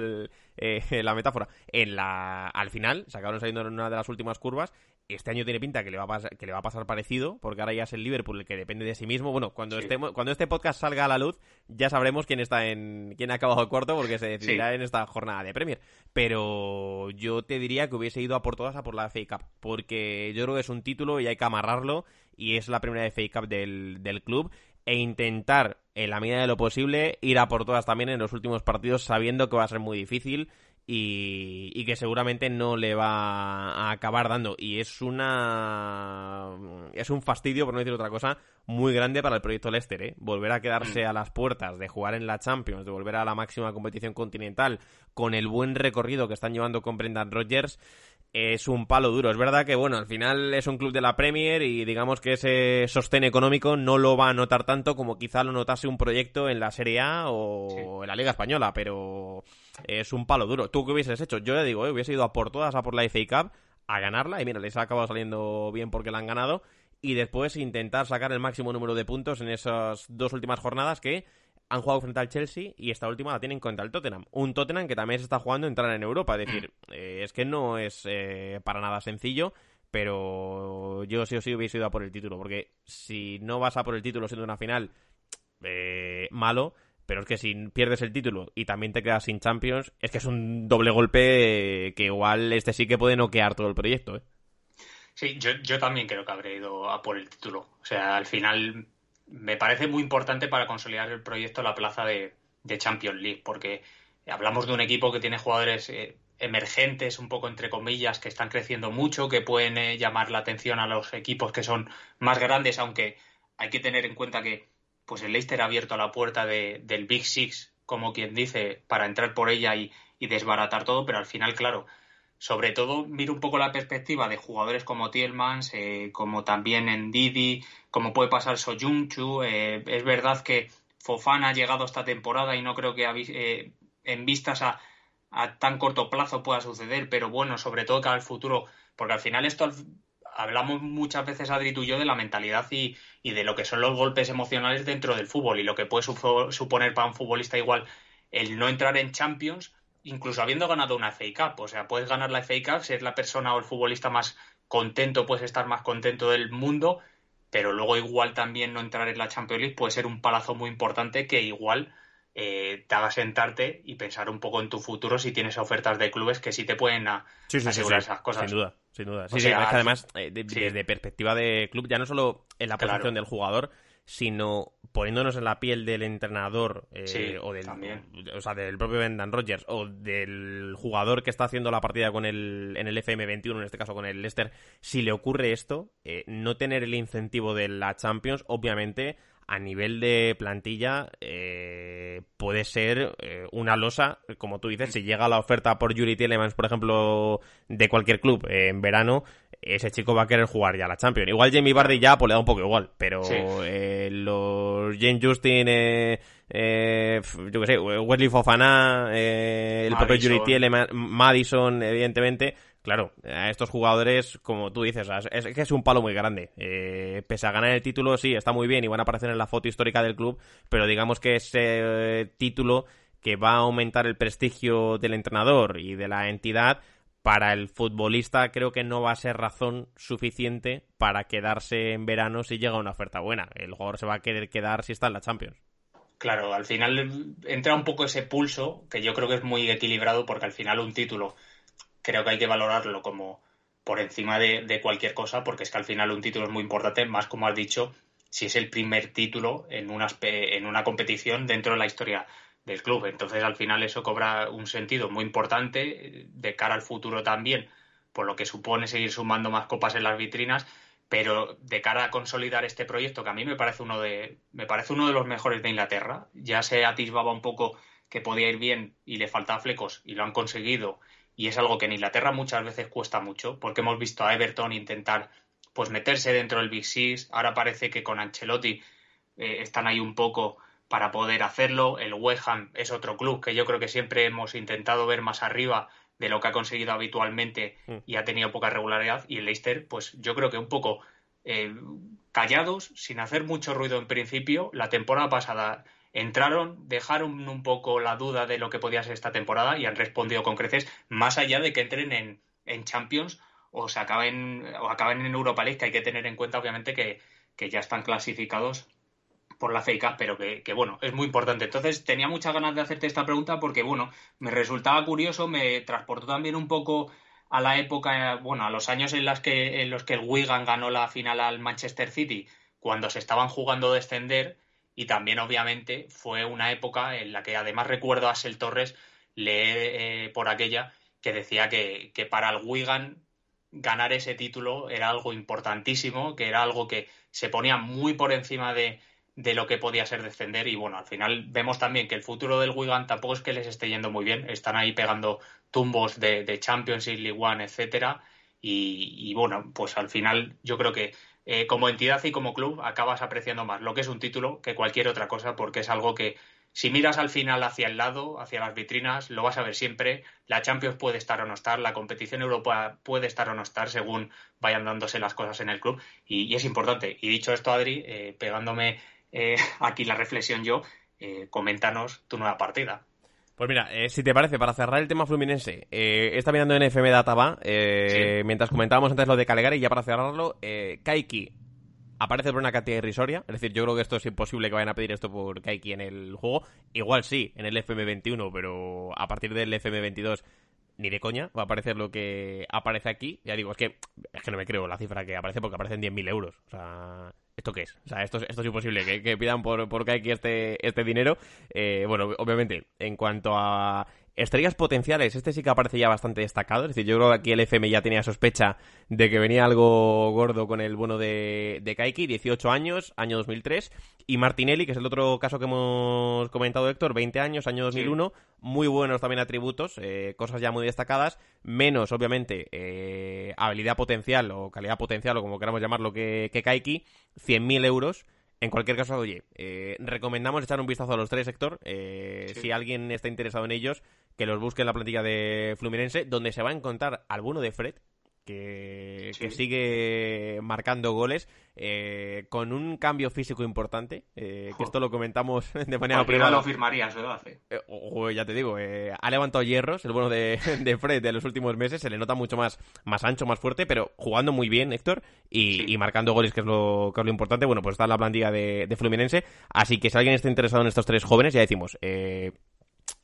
eh, [laughs] la metáfora, en la, al final se acabaron saliendo en una de las últimas curvas este año tiene pinta que le va a pasar, que le va a pasar parecido, porque ahora ya es el Liverpool el que depende de sí mismo. Bueno, cuando estemos, cuando este podcast salga a la luz, ya sabremos quién está en, quién ha acabado el cuarto, porque se decidirá en esta jornada de Premier. Pero yo te diría que hubiese ido a por todas a por la FA Cup, porque yo creo que es un título y hay que amarrarlo, y es la primera FA Cup del, del club e intentar, en la medida de lo posible, ir a por todas también en los últimos partidos, sabiendo que va a ser muy difícil y, que seguramente no le va a acabar dando. Y es una. Es un fastidio, por no decir otra cosa, muy grande para el proyecto Leicester, ¿eh? Volver a quedarse a las puertas de jugar en la Champions, de volver a la máxima competición continental, con el buen recorrido que están llevando con Brendan Rodgers es un palo duro. Es verdad que, bueno, al final es un club de la Premier y digamos que ese sostén económico no lo va a notar tanto como quizá lo notase un proyecto en la Serie A o en la Liga Española, pero es un palo duro. ¿Tú qué hubieses hecho? Yo le digo, eh, hubiese ido a por todas, a por la FA Cup, a ganarla y mira, les ha acabado saliendo bien porque la han ganado y después intentar sacar el máximo número de puntos en esas dos últimas jornadas que han jugado frente al Chelsea y esta última la tienen contra el Tottenham. Un Tottenham que también se está jugando entrar en Europa. Es decir, [clears throat] eh, es que no es eh, para nada sencillo, pero yo sí o sí hubiese ido a por el título, porque si no vas a por el título siendo una final, eh, malo. Pero es que si pierdes el título y también te quedas sin Champions, es que es un doble golpe que igual este sí que puede noquear todo el proyecto. Sí, yo, yo también creo que habré ido a por el título. O sea, al final me parece muy importante para consolidar el proyecto la plaza de, Champions League, porque hablamos de un equipo que tiene jugadores eh, emergentes, un poco entre comillas, que están creciendo mucho, que pueden eh, llamar la atención a los equipos que son más grandes, aunque hay que tener en cuenta que pues el Leicester ha abierto la puerta del Big Six, como quien dice, para entrar por ella y, desbaratar todo, pero al final, claro, sobre todo miro un poco la perspectiva de jugadores como Tielmans, eh, como también en Didi, como puede pasar Soyunchu. Eh, es verdad que Fofana ha llegado esta temporada y no creo que eh, en vistas a, tan corto plazo pueda suceder, pero bueno, sobre todo que al futuro, porque al final esto hablamos muchas veces, Adri, tú y yo, de la mentalidad y, y, de lo que son los golpes emocionales dentro del fútbol y lo que puede suponer para un futbolista igual el no entrar en Champions incluso habiendo ganado una FA Cup. O sea, puedes ganar la FA Cup, ser la persona o el futbolista más contento, puedes estar más contento del mundo, pero luego igual también no entrar en la Champions League puede ser un palazo muy importante que igual eh, te haga sentarte y pensar un poco en tu futuro si tienes ofertas de clubes que sí te pueden asegurar esas cosas. Sin duda, sin duda. Sí, sí, además, eh, desde perspectiva de club, ya no solo en la posición del jugador, sino poniéndonos en la piel del entrenador eh, o del o sea del propio Brendan Rodgers o del jugador que está haciendo la partida con el en el FM21 en este caso con el Leicester si le ocurre esto eh, no tener el incentivo de la Champions obviamente a nivel de plantilla eh, puede ser una losa como tú dices si llega la oferta por Yuri Tielemans por ejemplo de cualquier club en verano ese chico va a querer jugar ya la Champions. Igual Jamie Vardy ya pues, le da un poco igual, pero eh, los James Justin, eh, eh, yo qué sé, Wesley Fofana, el propio Yuri Madison, evidentemente, Claro, a estos jugadores, como tú dices, es, que es un palo muy grande. Eh, pese a ganar el título, sí, está muy bien y van a aparecer en la foto histórica del club, pero digamos que ese eh, título que va a aumentar el prestigio del entrenador y de la entidad, para el futbolista creo que no va a ser razón suficiente para quedarse en verano si llega una oferta buena. El jugador se va a querer quedar si está en la Champions. Claro, al final entra un poco ese pulso que yo creo que es muy equilibrado porque al final un título creo que hay que valorarlo como por encima de, cualquier cosa, porque es que al final un título es muy importante, más como has dicho, si es el primer título en una, en una competición dentro de la historia del club. Entonces, al final eso cobra un sentido muy importante de cara al futuro también, por lo que supone seguir sumando más copas en las vitrinas, pero de cara a consolidar este proyecto, que a mí me parece uno de, me parece uno de los mejores de Inglaterra, ya se atisbaba un poco que podía ir bien y le faltaba flecos y lo han conseguido y es algo que en Inglaterra muchas veces cuesta mucho, porque hemos visto a Everton intentar pues meterse dentro del Big Six, ahora parece que con Ancelotti eh, están ahí un poco para poder hacerlo, el West Ham es otro club que yo creo que siempre hemos intentado ver más arriba de lo que ha conseguido habitualmente mm. y ha tenido poca regularidad, y el Leicester, pues yo creo que un poco eh, callados, sin hacer mucho ruido en principio, la temporada pasada entraron, dejaron un poco la duda de lo que podía ser esta temporada y han respondido con creces, más allá de que entren en, en Champions o se acaben o acaben en Europa League, que hay que tener en cuenta obviamente que, ya están clasificados por la FEICA, pero que, bueno, es muy importante. Entonces tenía muchas ganas de hacerte esta pregunta porque bueno, me resultaba curioso, me transportó también un poco a la época, bueno, a los años en, las que, en los que el Wigan ganó la final al Manchester City, cuando se estaban jugando descender y también obviamente fue una época en la que además recuerdo a Sel Torres leer eh, por aquella que decía que, para el Wigan ganar ese título era algo importantísimo, que era algo que se ponía muy por encima de, lo que podía ser descender. Y bueno, al final vemos también que el futuro del Wigan tampoco es que les esté yendo muy bien, están ahí pegando tumbos de, de Champions League One, etcétera. Y, y, bueno, pues al final yo creo que eh, como entidad y como club acabas apreciando más lo que es un título que cualquier otra cosa, porque es algo que si miras al final hacia el lado, hacia las vitrinas, lo vas a ver siempre. La Champions puede estar o no estar, la competición europea puede estar o no estar según vayan dándose las cosas en el club y, es importante. Y dicho esto, Adri, eh, pegándome eh, [laughs] aquí la reflexión yo, coméntanos tu nueva partida. Pues mira, eh, si te parece, para cerrar el tema fluminense, eh, está mirando en FM Databa, eh, mientras comentábamos antes lo de Calegari, y ya para cerrarlo, eh, Kaiki aparece por una cantidad irrisoria, es decir, yo creo que esto es imposible que vayan a pedir esto por Kaiki en el juego, igual sí, en el FM21, pero a partir del FM22 ni de coña va a aparecer lo que aparece aquí, ya digo, es que, es que no me creo la cifra que aparece porque aparecen 10.000 euros, o sea... ¿esto qué es? O sea, esto, esto es imposible, que, pidan por, por Kaiki este, este dinero. Eh, bueno, obviamente, en cuanto a Estrellas potenciales, este sí que aparece ya bastante destacado. Es decir, yo creo que aquí el FM ya tenía sospecha de que venía algo gordo con el bono de, de Kaiki, 18 años, año 2003. Y Martinelli, que es el otro caso que hemos comentado, Héctor, 20 años, año 2001. Muy buenos también atributos, eh, cosas ya muy destacadas. Menos, obviamente, eh, habilidad potencial o calidad potencial, o como queramos llamarlo, que, que Kaiki. 100.000 euros. En cualquier caso, oye, eh, recomendamos echar un vistazo a los tres, Héctor. Eh, si alguien está interesado en ellos, que los busque en la plantilla de Fluminense, donde se va a encontrar alguno de Fred, que, sigue marcando goles eh, con un cambio físico importante, eh, que esto lo comentamos [laughs] de manera privada. lo firmarías, lo hace. Eh, ya te digo, ha levantado hierros el bueno [laughs] de, Fred de los últimos meses, se le nota mucho más, más ancho, más fuerte, pero jugando muy bien, Héctor, y, marcando goles, que es, lo, que es lo importante. Bueno, pues está en la plantilla de, de Fluminense, así que si alguien está interesado en estos tres jóvenes, ya decimos,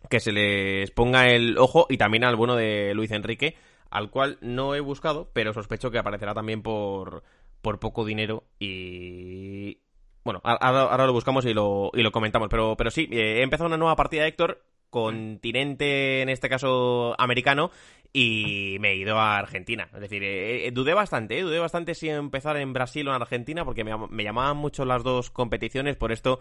que se les ponga el ojo y también al bueno de Luis Enrique, al cual no he buscado, pero sospecho que aparecerá también por, por poco dinero y... Bueno, ahora, lo buscamos y lo, y lo comentamos, pero, pero sí, eh, he empezado una nueva partida, Héctor, continente, en este caso americano, y me he ido a Argentina. Es decir, eh, eh, dudé bastante, dudé bastante si empezar en Brasil o en Argentina, porque me, llamaban mucho las dos competiciones, por esto,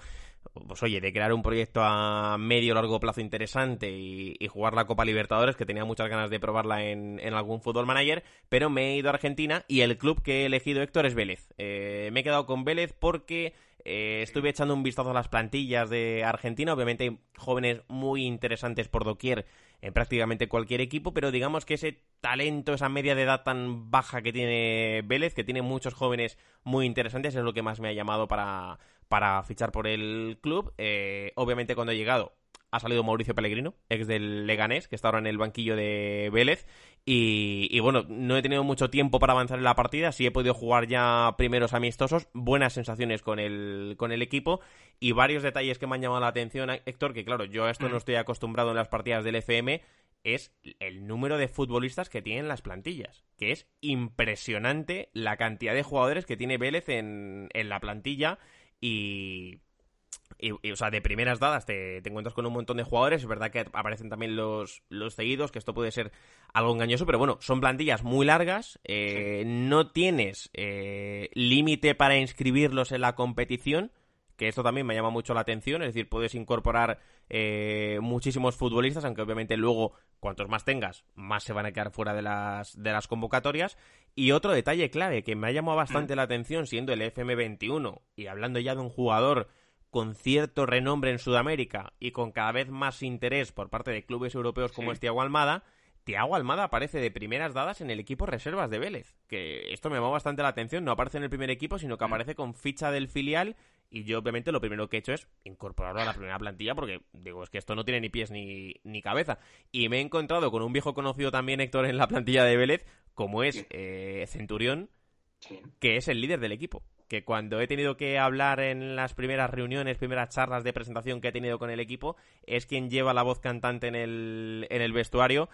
pues oye, de crear un proyecto a medio largo plazo interesante y, jugar la Copa Libertadores, que tenía muchas ganas de probarla en, algún fútbol manager, pero me he ido a Argentina y el club que he elegido, Héctor, es Vélez. me he quedado con Vélez porque eh, estuve echando un vistazo a las plantillas de Argentina, obviamente hay jóvenes muy interesantes por doquier en prácticamente cualquier equipo, pero digamos que ese talento, esa media de edad tan baja que tiene Vélez, que tiene muchos jóvenes muy interesantes, es lo que más me ha llamado para, para fichar por el club. Eh, obviamente cuando he llegado ha salido Mauricio Pellegrino, ex del Leganés, que está ahora en el banquillo de Vélez. Y, bueno, no he tenido mucho tiempo para avanzar en la partida, sí he podido jugar ya primeros amistosos, buenas sensaciones con el, con el equipo y varios detalles que me han llamado la atención, Héctor, que claro, yo a esto no mm. estoy acostumbrado en las partidas del FM, es el número de futbolistas que tienen las plantillas, que es impresionante la cantidad de jugadores que tiene Vélez en, en la plantilla y y, o sea, de primeras dadas te, encuentras con un montón de jugadores. Es verdad que aparecen también los, los seguidos, que esto puede ser algo engañoso, pero bueno, son plantillas muy largas. Eh, no tienes eh, límite para inscribirlos en la competición, que esto también me llama mucho la atención. Es decir, puedes incorporar eh, muchísimos futbolistas, aunque obviamente luego, cuantos más tengas, más se van a quedar fuera de las, de las convocatorias. Y otro detalle clave que me ha llamado bastante mm. la atención, siendo el FM21 y hablando ya de un jugador con cierto renombre en Sudamérica y con cada vez más interés por parte de clubes europeos como este Tiago Almada, Tiago Almada aparece de primeras dadas en el equipo reservas de Vélez. Que esto me llamó bastante la atención. No aparece en el primer equipo, sino que aparece con ficha del filial. Y yo, obviamente, lo primero que he hecho es incorporarlo a la primera plantilla, porque digo, es que esto no tiene ni pies ni, ni cabeza. Y me he encontrado con un viejo conocido también, Héctor, en la plantilla de Vélez, como es eh, Centurión, que es el líder del equipo que cuando he tenido que hablar en las primeras reuniones, primeras charlas de presentación que he tenido con el equipo, es quien lleva la voz cantante en el, en el vestuario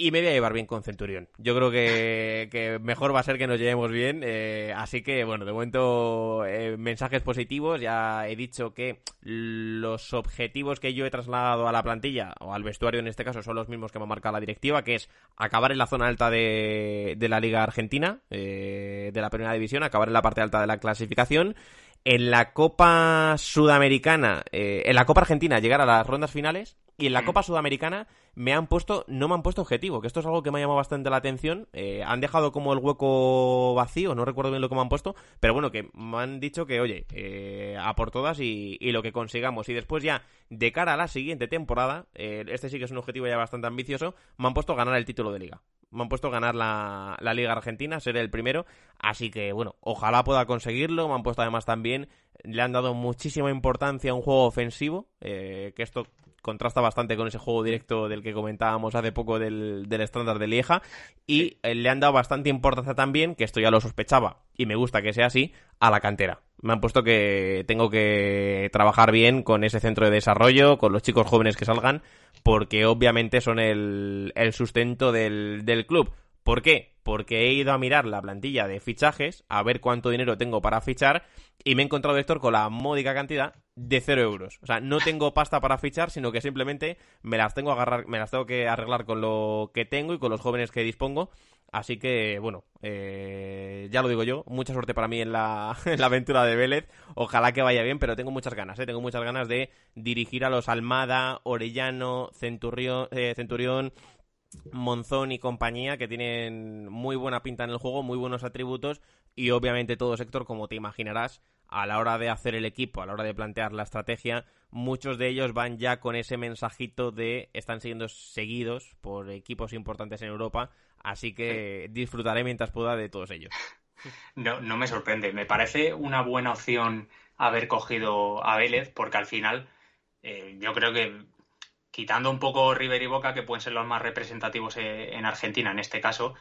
y me voy a llevar bien con Centurión. Yo creo que, mejor va a ser que nos llevemos bien. Eh, así que, bueno, de momento, eh, mensajes positivos. Ya he dicho que los objetivos que yo he trasladado a la plantilla, o al vestuario en este caso, son los mismos que me ha marcado la directiva, que es acabar en la zona alta de, de la Liga Argentina, eh, de la Primera División, acabar en la parte alta de la clasificación. En la Copa Sudamericana, en la Copa Argentina, llegar a las rondas finales y en la mm. Copa Sudamericana me han puesto, no me han puesto objetivo, que esto es algo que me ha llamado bastante la atención. Eh, han dejado como el hueco vacío, no recuerdo bien lo que me han puesto, pero bueno, que me han dicho que, oye, eh, a por todas y, lo que consigamos. Y después ya, de cara a la siguiente temporada, eh, este sí que es un objetivo ya bastante ambicioso, me han puesto ganar el título de liga. Me han puesto ganar la, la Liga Argentina, ser el primero. Así que, bueno, ojalá pueda conseguirlo. Me han puesto además también, le han dado muchísima importancia a un juego ofensivo, que esto contrasta bastante con ese juego directo del que comentábamos hace poco del, del estándar de Lieja. Y eh, le han dado bastante importancia también, que esto ya lo sospechaba y me gusta que sea así, a la cantera. Me han puesto que tengo que trabajar bien con ese centro de desarrollo, con los chicos jóvenes que salgan, porque obviamente son el, el sustento del, del club. ¿Por qué? Porque he ido a mirar la plantilla de fichajes, a ver cuánto dinero tengo para fichar, y me he encontrado, Héctor, con la módica cantidad de cero euros. O sea, no tengo pasta para fichar, sino que simplemente me las tengo, agarrar, me las tengo que arreglar con lo que tengo y con los jóvenes que dispongo. Así que, bueno, eh, ya lo digo yo, mucha suerte para mí en la, [laughs] en la, aventura de Vélez. Ojalá que vaya bien, pero tengo muchas ganas, ¿eh? tengo muchas ganas de dirigir a los Almada, Orellano, Centurión, eh, Centurión Monzón y compañía que tienen muy buena pinta en el juego, muy buenos atributos y obviamente todo sector, como te imaginarás, a la hora de hacer el equipo, a la hora de plantear la estrategia, muchos de ellos van ya con ese mensajito de están siendo seguidos por equipos importantes en Europa, así que disfrutaré mientras pueda de todos ellos. No, no me sorprende, me parece una buena opción haber cogido a Vélez, porque al final eh, yo creo que quitando un poco River y Boca, que pueden ser los más representativos eh, en Argentina en este caso,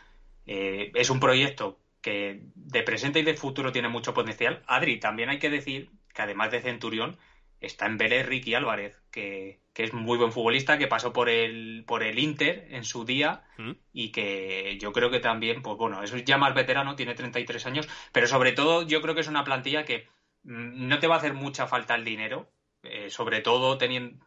eh, es un proyecto que de presente y de futuro tiene mucho potencial. Adri, también hay que decir que además de Centurión, está en Vélez Ricky Álvarez, que, es muy buen futbolista, que pasó por el, por el Inter en su día mm. y que yo creo que también, pues bueno, es ya más veterano, tiene 33 años, pero sobre todo yo creo que es una plantilla que mm, no te va a hacer mucha falta el dinero, eh, sobre todo teniendo,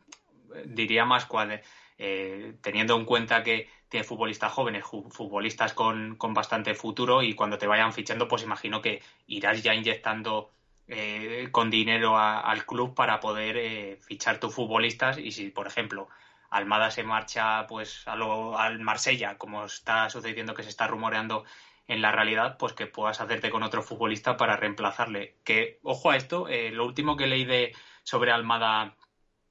diría más cuál, eh, teniendo en cuenta que tiene futbolistas jóvenes, futbolistas con, bastante futuro y cuando te vayan fichando, pues imagino que irás ya inyectando eh, con dinero al club para poder eh, fichar tus futbolistas y si, por ejemplo, Almada se marcha pues a lo, al Marsella, como está sucediendo que se está rumoreando en la realidad, pues que puedas hacerte con otro futbolista para reemplazarle. Que, ojo a esto, lo último que leí de, sobre Almada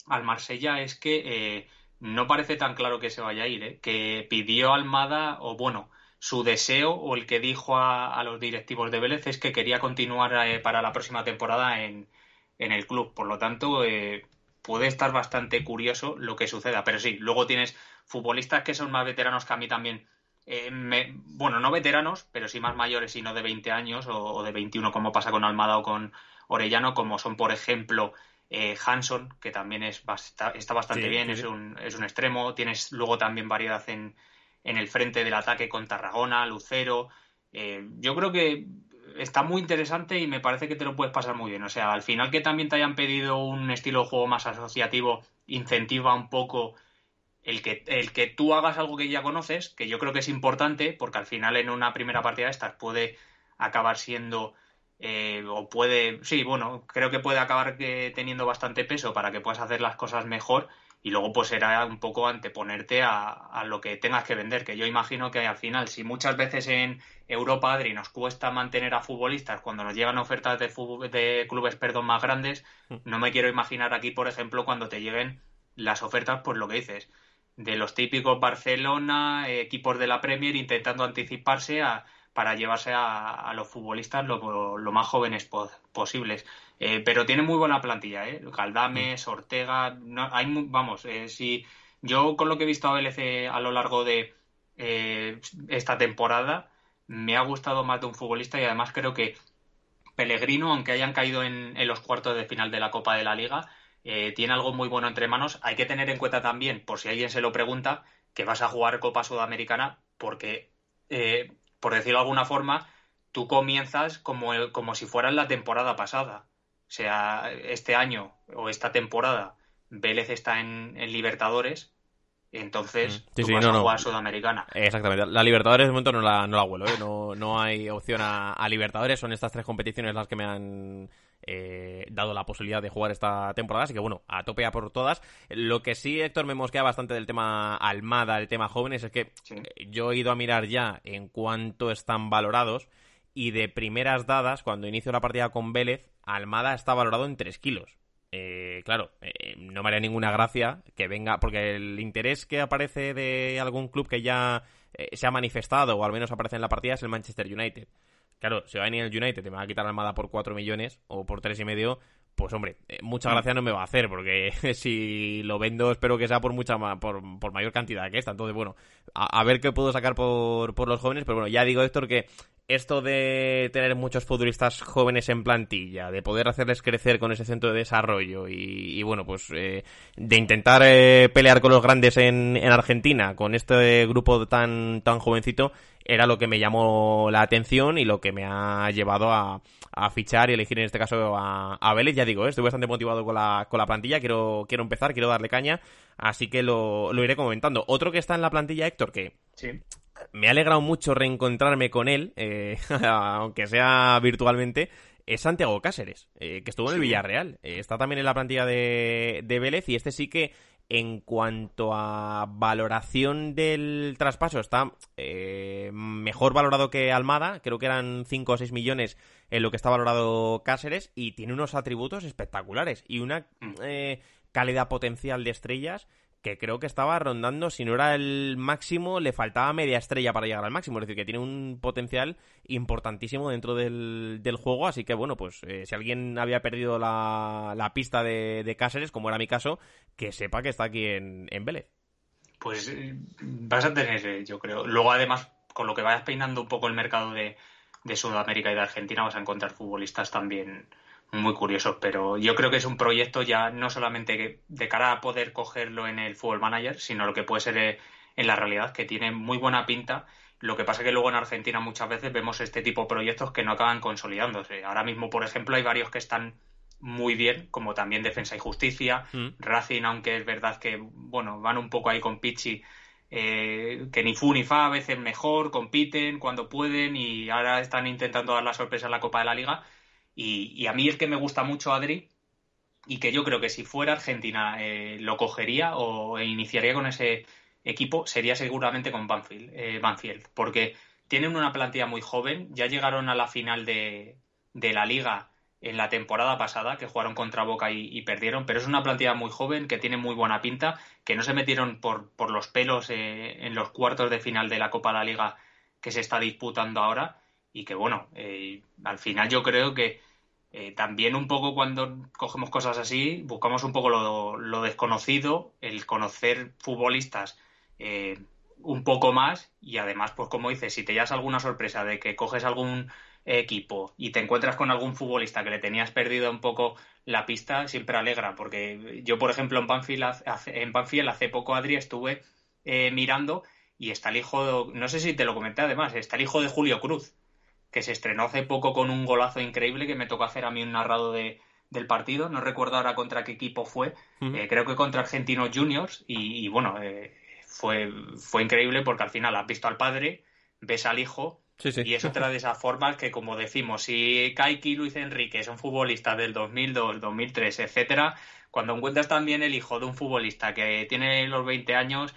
al Marsella es que no parece tan claro que se vaya a ir, ¿eh? que pidió Almada, o bueno, su deseo o el que dijo a, los directivos de Vélez es que quería continuar eh, para la próxima temporada en, en el club. Por lo tanto, eh, puede estar bastante curioso lo que suceda. Pero sí, luego tienes futbolistas que son más veteranos que a mí también. Eh, bueno, no veteranos, pero sí más mayores y no de 20 años o, de 21 como pasa con Almada o con Orellano, como son, por ejemplo, eh, Hanson, que también es, está, bastante bien, Es, un, es un extremo. Tienes luego también variedad en, en el frente del ataque con Tarragona, Lucero. Eh, yo creo que está muy interesante y me parece que te lo puedes pasar muy bien. O sea, al final que también te hayan pedido un estilo de juego más asociativo incentiva un poco el que, el que tú hagas algo que ya conoces, que yo creo que es importante, porque al final en una primera partida de estas puede acabar siendo, eh, o puede, sí, bueno, creo que puede acabar eh, teniendo bastante peso para que puedas hacer las cosas mejor y luego pues será un poco anteponerte a, a, lo que tengas que vender, que yo imagino que al final, si muchas veces en Europa, Adri, nos cuesta mantener a futbolistas cuando nos llegan ofertas de, de clubes perdón, más grandes, mm. no me quiero imaginar aquí, por ejemplo, cuando te lleguen las ofertas, pues lo que dices, de los típicos Barcelona, equipos de la Premier intentando anticiparse a, para llevarse a, los futbolistas lo, más jóvenes posibles. Eh, pero tiene muy buena plantilla, ¿eh? Caldames, Ortega, vamos, eh, si yo con lo que he visto a VLC a lo largo de eh, esta temporada, me ha gustado más de un futbolista y además creo que Pellegrino, aunque hayan caído en, los cuartos de final de la Copa de la Liga, tiene algo muy bueno entre manos. Hay que tener en cuenta también, por si alguien se lo pregunta, que vas a jugar Copa Sudamericana porque, por decirlo de alguna forma, tú comienzas como, como si fuera en la temporada pasada. Sea este año o esta temporada Vélez está en, Libertadores, entonces tú vas a jugar Sudamericana. Exactamente. La Libertadores de momento no la, no la vuelo, ¿eh? no, no hay opción a, Libertadores. Son estas tres competiciones las que me han eh, dado la posibilidad de jugar esta temporada. Así que bueno, a tope a por todas. Lo que sí, Héctor, me mosquea bastante del tema Almada, el tema jóvenes, es que yo he ido a mirar ya en cuánto están valorados y de primeras dadas, cuando inicio la partida con Vélez, Almada está valorado en 3 kilos. Eh, claro, eh, no me haría ninguna gracia que venga, porque el interés que aparece de algún club que ya eh, se ha manifestado o al menos aparece en la partida es el Manchester United. Claro, si va a venir el United y me va a quitar Almada por 4 millones o por tres y medio, pues hombre, mucha mm. gracia no me va a hacer, porque [laughs] si lo vendo espero que sea por mucha por, por mayor cantidad que esta. Entonces, bueno, a, a ver qué puedo sacar por, por, los jóvenes, pero bueno, ya digo, Héctor, que esto de tener muchos futbolistas jóvenes en plantilla, de poder hacerles crecer con ese centro de desarrollo y, bueno, pues eh, de intentar eh, pelear con los grandes en, en, Argentina con este grupo tan, tan jovencito, era lo que me llamó la atención y lo que me ha llevado a, a fichar y elegir en este caso a, a Vélez. Ya digo, eh, estoy bastante motivado con la, con la plantilla, quiero, quiero empezar, quiero darle caña, así que lo, lo iré comentando. Otro que está en la plantilla, Héctor, que... Sí me ha alegrado mucho reencontrarme con él, eh, [laughs] aunque sea virtualmente, es Santiago Cáceres, eh, que estuvo en el Villarreal. Eh, está también en la plantilla de, de Vélez y este sí que en cuanto a valoración del traspaso está mejor valorado que Almada, creo que eran 5 o 6 millones en lo que está valorado Cáceres y tiene unos atributos espectaculares y una mm. calidad potencial de estrellas que creo que estaba rondando, si no era el máximo, le faltaba media estrella para llegar al máximo. Es decir, que tiene un potencial importantísimo dentro del, del juego. Así que, bueno, pues eh, si alguien había perdido la, la pista de, de, Cáceres, como era mi caso, que sepa que está aquí en, en Vélez. Pues eh, vas a tener, eh, yo creo. Luego, además, con lo que vayas peinando un poco el mercado de, de Sudamérica y de Argentina, vas a encontrar futbolistas también muy curiosos, pero yo creo que es un proyecto ya no solamente de cara a poder cogerlo en el Fútbol Manager, sino lo que puede ser eh, en la realidad, que tiene muy buena pinta. Lo que pasa es que luego en Argentina muchas veces vemos este tipo de proyectos que no acaban consolidándose. Ahora mismo, por ejemplo, hay varios que están muy bien, como también Defensa y Justicia, mm. Racing, aunque es verdad que, bueno, van un poco ahí con Pichi, eh, que ni fu ni fa, a veces mejor, compiten cuando pueden y ahora están intentando dar la sorpresa en la Copa de la Liga y, a mí el que me gusta mucho, Adri, y que yo creo que si fuera Argentina eh, lo cogería o iniciaría con ese equipo, sería seguramente con Banfield, eh, Banfield, porque tienen una plantilla muy joven, ya llegaron a la final de, de la liga en la temporada pasada, que jugaron contra Boca y, perdieron, pero es una plantilla muy joven, que tiene muy buena pinta, que no se metieron por, por los pelos eh, en los cuartos de final de la Copa de la Liga que se está disputando ahora, y que bueno, eh, al final yo creo que eh, también un poco cuando cogemos cosas así, buscamos un poco lo, desconocido, el conocer futbolistas un poco más, y además, pues como dices, si te llevas alguna sorpresa de que coges algún equipo y te encuentras con algún futbolista que le tenías perdido un poco la pista, siempre alegra, porque yo, por ejemplo, en Banfield, hace, en hace poco, Adri, estuve eh, mirando y está el hijo, no sé si te lo comenté además, está el hijo de Julio Cruz, que se estrenó hace poco con un golazo increíble que me tocó hacer a mí un narrado de, del partido, no recuerdo ahora contra qué equipo fue, eh, creo que contra Argentinos Juniors y, bueno, eh, fue, fue increíble porque al final has visto al padre, ves al hijo y es otra de esas formas que, como decimos, si Kaiki y Luis Enrique son futbolistas del 2002, 2003, etcétera, cuando encuentras también el hijo de un futbolista que tiene los 20 años,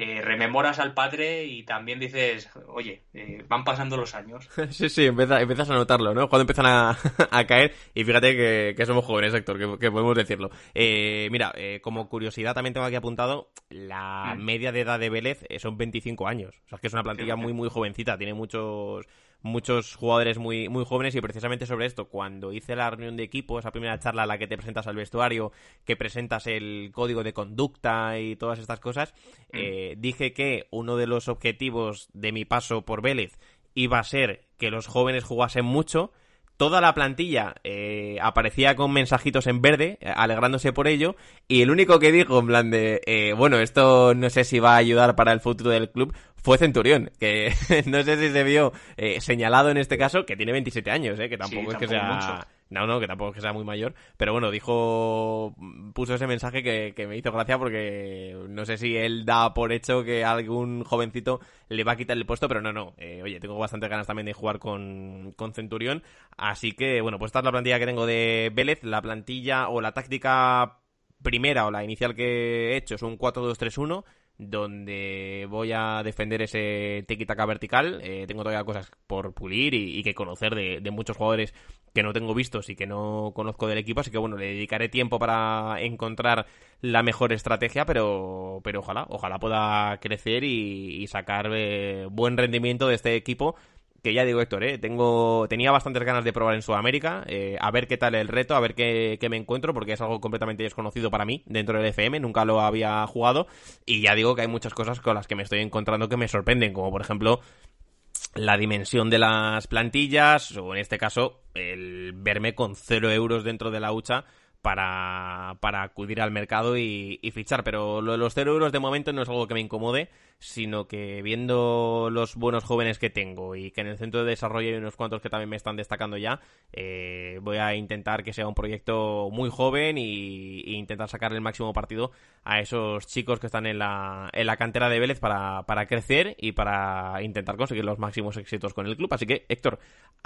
eh, rememoras al padre y también dices, oye, eh, van pasando los años. [laughs] Sí, sí, empiezas a notarlo, ¿no? Cuando empiezan a, [laughs] caer y fíjate que, somos jóvenes, Héctor, que, podemos decirlo. Eh, mira, como curiosidad también tengo aquí apuntado, la mm. media de edad de Vélez son 25 años. O sea, es que es una plantilla muy, muy jovencita, tiene muchos muchos jugadores muy, muy jóvenes y precisamente sobre esto, cuando hice la reunión de equipo, esa primera charla en la que te presentas al vestuario, que presentas el código de conducta y todas estas cosas, mm. eh, dije que uno de los objetivos de mi paso por Vélez iba a ser que los jóvenes jugasen mucho, toda la plantilla eh, aparecía con mensajitos en verde, eh, alegrándose por ello, y el único que dijo, en plan de, bueno, esto no sé si va a ayudar para el futuro del club, fue Centurión, que [laughs] no sé si se vio eh, señalado en este caso, que tiene 27 años, ¿eh? que tampoco es que sea... No, no, que tampoco es que sea muy mayor, pero bueno, dijo, puso ese mensaje que, me hizo gracia porque no sé si él da por hecho que algún jovencito le va a quitar el puesto, pero no, no, eh, oye, tengo bastante ganas también de jugar con, con Centurión, así que bueno, pues esta es la plantilla que tengo de Vélez, la plantilla o la táctica primera o la inicial que he hecho es un 4-2-3-1, donde voy a defender ese tiki-taka vertical. Eh, tengo todavía cosas por pulir y, que conocer de, muchos jugadores que no tengo vistos y que no conozco del equipo, así que bueno, le dedicaré tiempo para encontrar la mejor estrategia, pero, pero ojalá, ojalá pueda crecer y, sacar eh, buen rendimiento de este equipo que ya digo, Héctor, ¿eh? Tengo, tenía bastantes ganas de probar en Sudamérica, eh, a ver qué tal el reto, a ver qué, me encuentro, porque es algo completamente desconocido para mí dentro del FM, nunca lo había jugado, y ya digo que hay muchas cosas con las que me estoy encontrando que me sorprenden, como por ejemplo la dimensión de las plantillas, o en este caso, el verme con cero euros dentro de la hucha para, para acudir al mercado y, fichar. Pero lo de los cero euros de momento no es algo que me incomode, sino que viendo los buenos jóvenes que tengo y que en el centro de desarrollo hay unos cuantos que también me están destacando ya, eh, voy a intentar que sea un proyecto muy joven y, intentar sacar el máximo partido a esos chicos que están en la, en la cantera de Vélez para, para crecer y para intentar conseguir los máximos éxitos con el club. Así que, Héctor,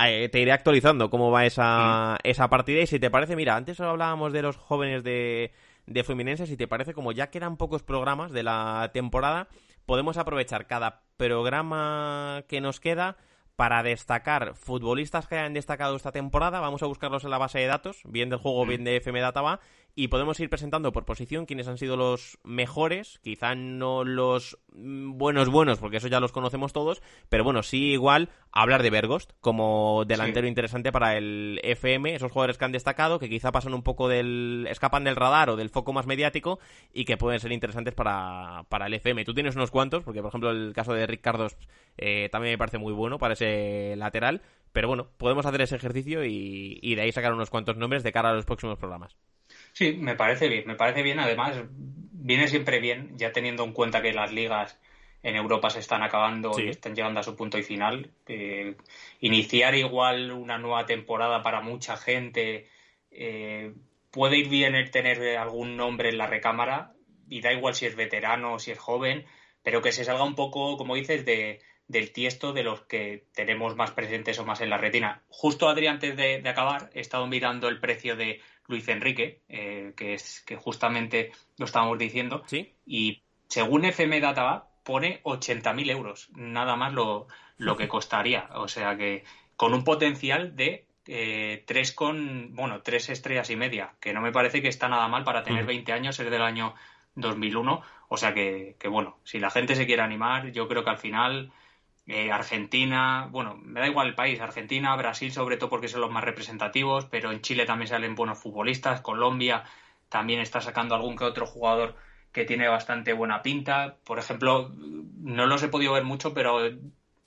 eh, te iré actualizando cómo va esa, esa partida y si te parece, mira, antes hablábamos de los jóvenes de, de Fluminense, si te parece, como ya quedan pocos programas de la temporada, podemos aprovechar cada programa que nos queda para destacar futbolistas que hayan destacado esta temporada. Vamos a buscarlos en la base de datos, bien del juego, bien de FM Databa, y podemos ir presentando por posición quiénes han sido los mejores, quizá no los mm, buenos buenos, porque eso ya los conocemos todos, pero bueno, sí igual hablar de Bergost como delantero interesante para el FM, esos jugadores que han destacado, que quizá pasan un poco del, escapan del radar o del foco más mediático y que pueden ser interesantes para, para el FM. Tú tienes unos cuantos, porque por ejemplo el caso de Ricardo eh, también me parece muy bueno para ese lateral, pero bueno, podemos hacer ese ejercicio y, y de ahí sacar unos cuantos nombres de cara a los próximos programas. Sí, me parece bien, me parece bien. Además, viene siempre bien, ya teniendo en cuenta que las ligas en Europa se están acabando y están llegando a su punto y final. Eh, iniciar igual una nueva temporada para mucha gente eh, puede ir bien el tener algún nombre en la recámara y da igual si es veterano o si es joven, pero que se salga un poco, como dices, de, del tiesto de los que tenemos más presentes o más en la retina. Justo, Adri, antes de acabar, he estado mirando el precio de Luis Enrique, eh, que es que justamente lo estábamos diciendo. Y según FM Data pone 80.000 euros, nada más lo, lo que [laughs] costaría. O sea que con un potencial de eh, tres con, bueno, tres estrellas y media, que no me parece que está nada mal para tener 20 años, ser del año 2001. O sea que, que, bueno, si la gente se quiere animar, yo creo que al final eh, Argentina, bueno, me da igual el país, Argentina, Brasil sobre todo porque son los más representativos, pero en Chile también salen buenos futbolistas, Colombia también está sacando algún que otro jugador que tiene bastante buena pinta. Por ejemplo, no los he podido ver mucho, pero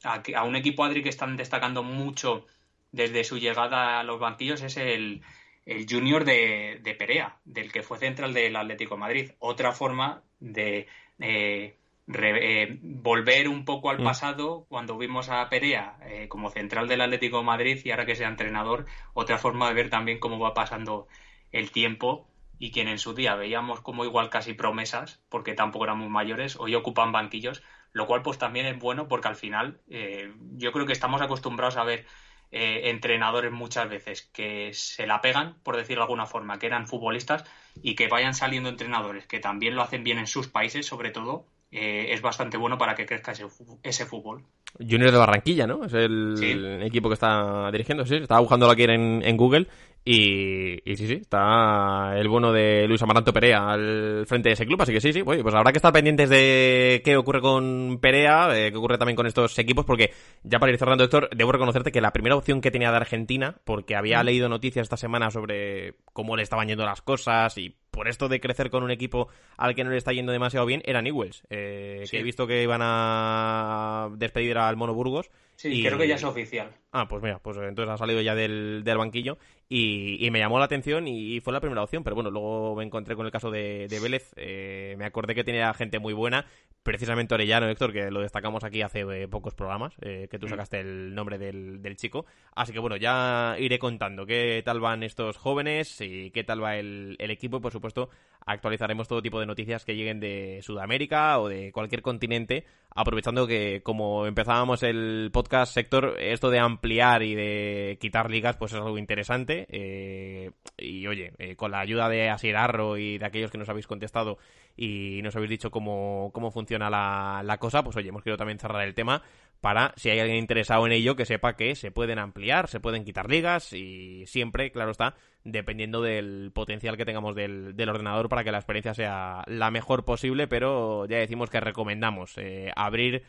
a, un equipo Adri que están destacando mucho desde su llegada a los banquillos es el, el Junior de, Perea, del que fue central del Atlético Madrid. Otra forma de eh, eh, volver un poco al mm. pasado cuando vimos a Perea eh, como central del Atlético Madrid y ahora que sea entrenador, otra forma de ver también cómo va pasando el tiempo y quien en su día veíamos como igual casi promesas, porque tampoco eran muy mayores, hoy ocupan banquillos, lo cual pues también es bueno porque al final eh, yo creo que estamos acostumbrados a ver eh, entrenadores muchas veces que se la pegan, por decirlo de alguna forma, que eran futbolistas y que vayan saliendo entrenadores que también lo hacen bien en sus países, sobre todo, eh, es bastante bueno para que crezca ese, ese fútbol. Junior de Barranquilla, ¿no? Es el, equipo que está dirigiendo, sí. Estaba buscando aquí en, en Google y, sí, sí, está el bueno de Luis Amaranto Perea al frente de ese club, así que sí, sí, pues habrá que estar pendientes de qué ocurre con Perea, eh, qué ocurre también con estos equipos, porque ya para ir cerrando, Héctor, debo reconocerte que la primera opción que tenía de Argentina, porque había mm. leído noticias esta semana sobre cómo le estaban yendo las cosas y por esto de crecer con un equipo al que no le está yendo demasiado bien, era Newells, eh, que he visto que iban a despedir al Mono Burgos. Sí, creo que ya es oficial. Ah, pues mira, pues entonces ha salido ya del, del banquillo y, me llamó la atención y, fue la primera opción, pero bueno, luego me encontré con el caso de, de Vélez, eh, me acordé que tenía gente muy buena, precisamente Orellano, Héctor, que lo destacamos aquí hace eh, pocos programas, eh, que tú mm. sacaste el nombre del, del, chico, así que bueno, ya iré contando qué tal van estos jóvenes y qué tal va el, el equipo y por supuesto actualizaremos todo tipo de noticias que lleguen de Sudamérica o de cualquier continente, aprovechando que como empezábamos el podcast sector, esto de ampliar y de quitar ligas pues es algo interesante eh, y oye, eh, con la ayuda de Asier Arro y de aquellos que nos habéis contestado y nos habéis dicho cómo, cómo funciona la, la cosa, pues oye, hemos querido también cerrar el tema para, si hay alguien interesado en ello, que sepa que se pueden ampliar, se pueden quitar ligas y siempre, claro está, dependiendo del potencial que tengamos del, del ordenador para que la experiencia sea la mejor posible, pero ya decimos que recomendamos eh, abrir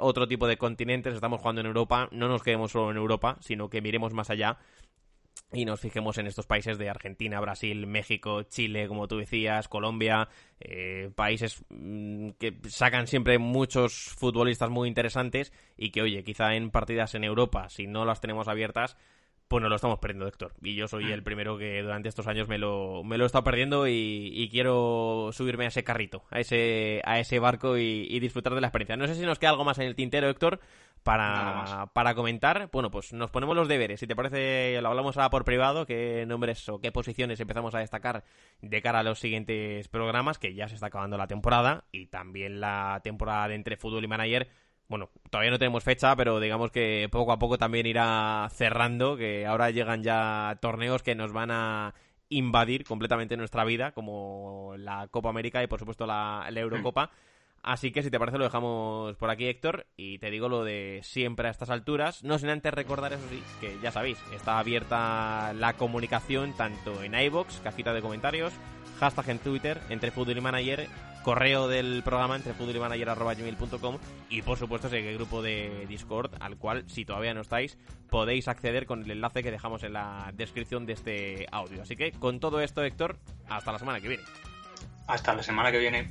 otro tipo de continentes, estamos jugando en Europa, no nos quedemos solo en Europa, sino que miremos más allá y nos fijemos en estos países de Argentina, Brasil, México, Chile, como tú decías, Colombia, eh, países mm, que sacan siempre muchos futbolistas muy interesantes y que, oye, quizá en partidas en Europa, si no las tenemos abiertas, pues nos lo estamos perdiendo, Héctor. Y yo soy el primero que durante estos años me lo, me lo he estado perdiendo y, quiero subirme a ese carrito, a ese, a ese barco y, disfrutar de la experiencia. No sé si nos queda algo más en el tintero, Héctor, para, para comentar. Bueno, pues nos ponemos los deberes. Si te parece, lo hablamos ahora por privado, qué nombres o qué posiciones empezamos a destacar de cara a los siguientes programas, que ya se está acabando la temporada y también la temporada de entre fútbol y manager bueno, todavía no tenemos fecha, pero digamos que poco a poco también irá cerrando, que ahora llegan ya torneos que nos van a invadir completamente nuestra vida, como la Copa América y por supuesto la, Eurocopa. Así que si te parece lo dejamos por aquí, Héctor, y te digo lo de siempre a estas alturas. No sin antes recordar, eso sí, que ya sabéis, está abierta la comunicación tanto en iBox, cajita de comentarios, hashtag en Twitter, entre Fútbol y Manager, correo del programa entre gmail.com y por supuesto ese grupo de Discord al cual si todavía no estáis podéis acceder con el enlace que dejamos en la descripción de este audio. Así que con todo esto Héctor, hasta la semana que viene. Hasta la semana que viene.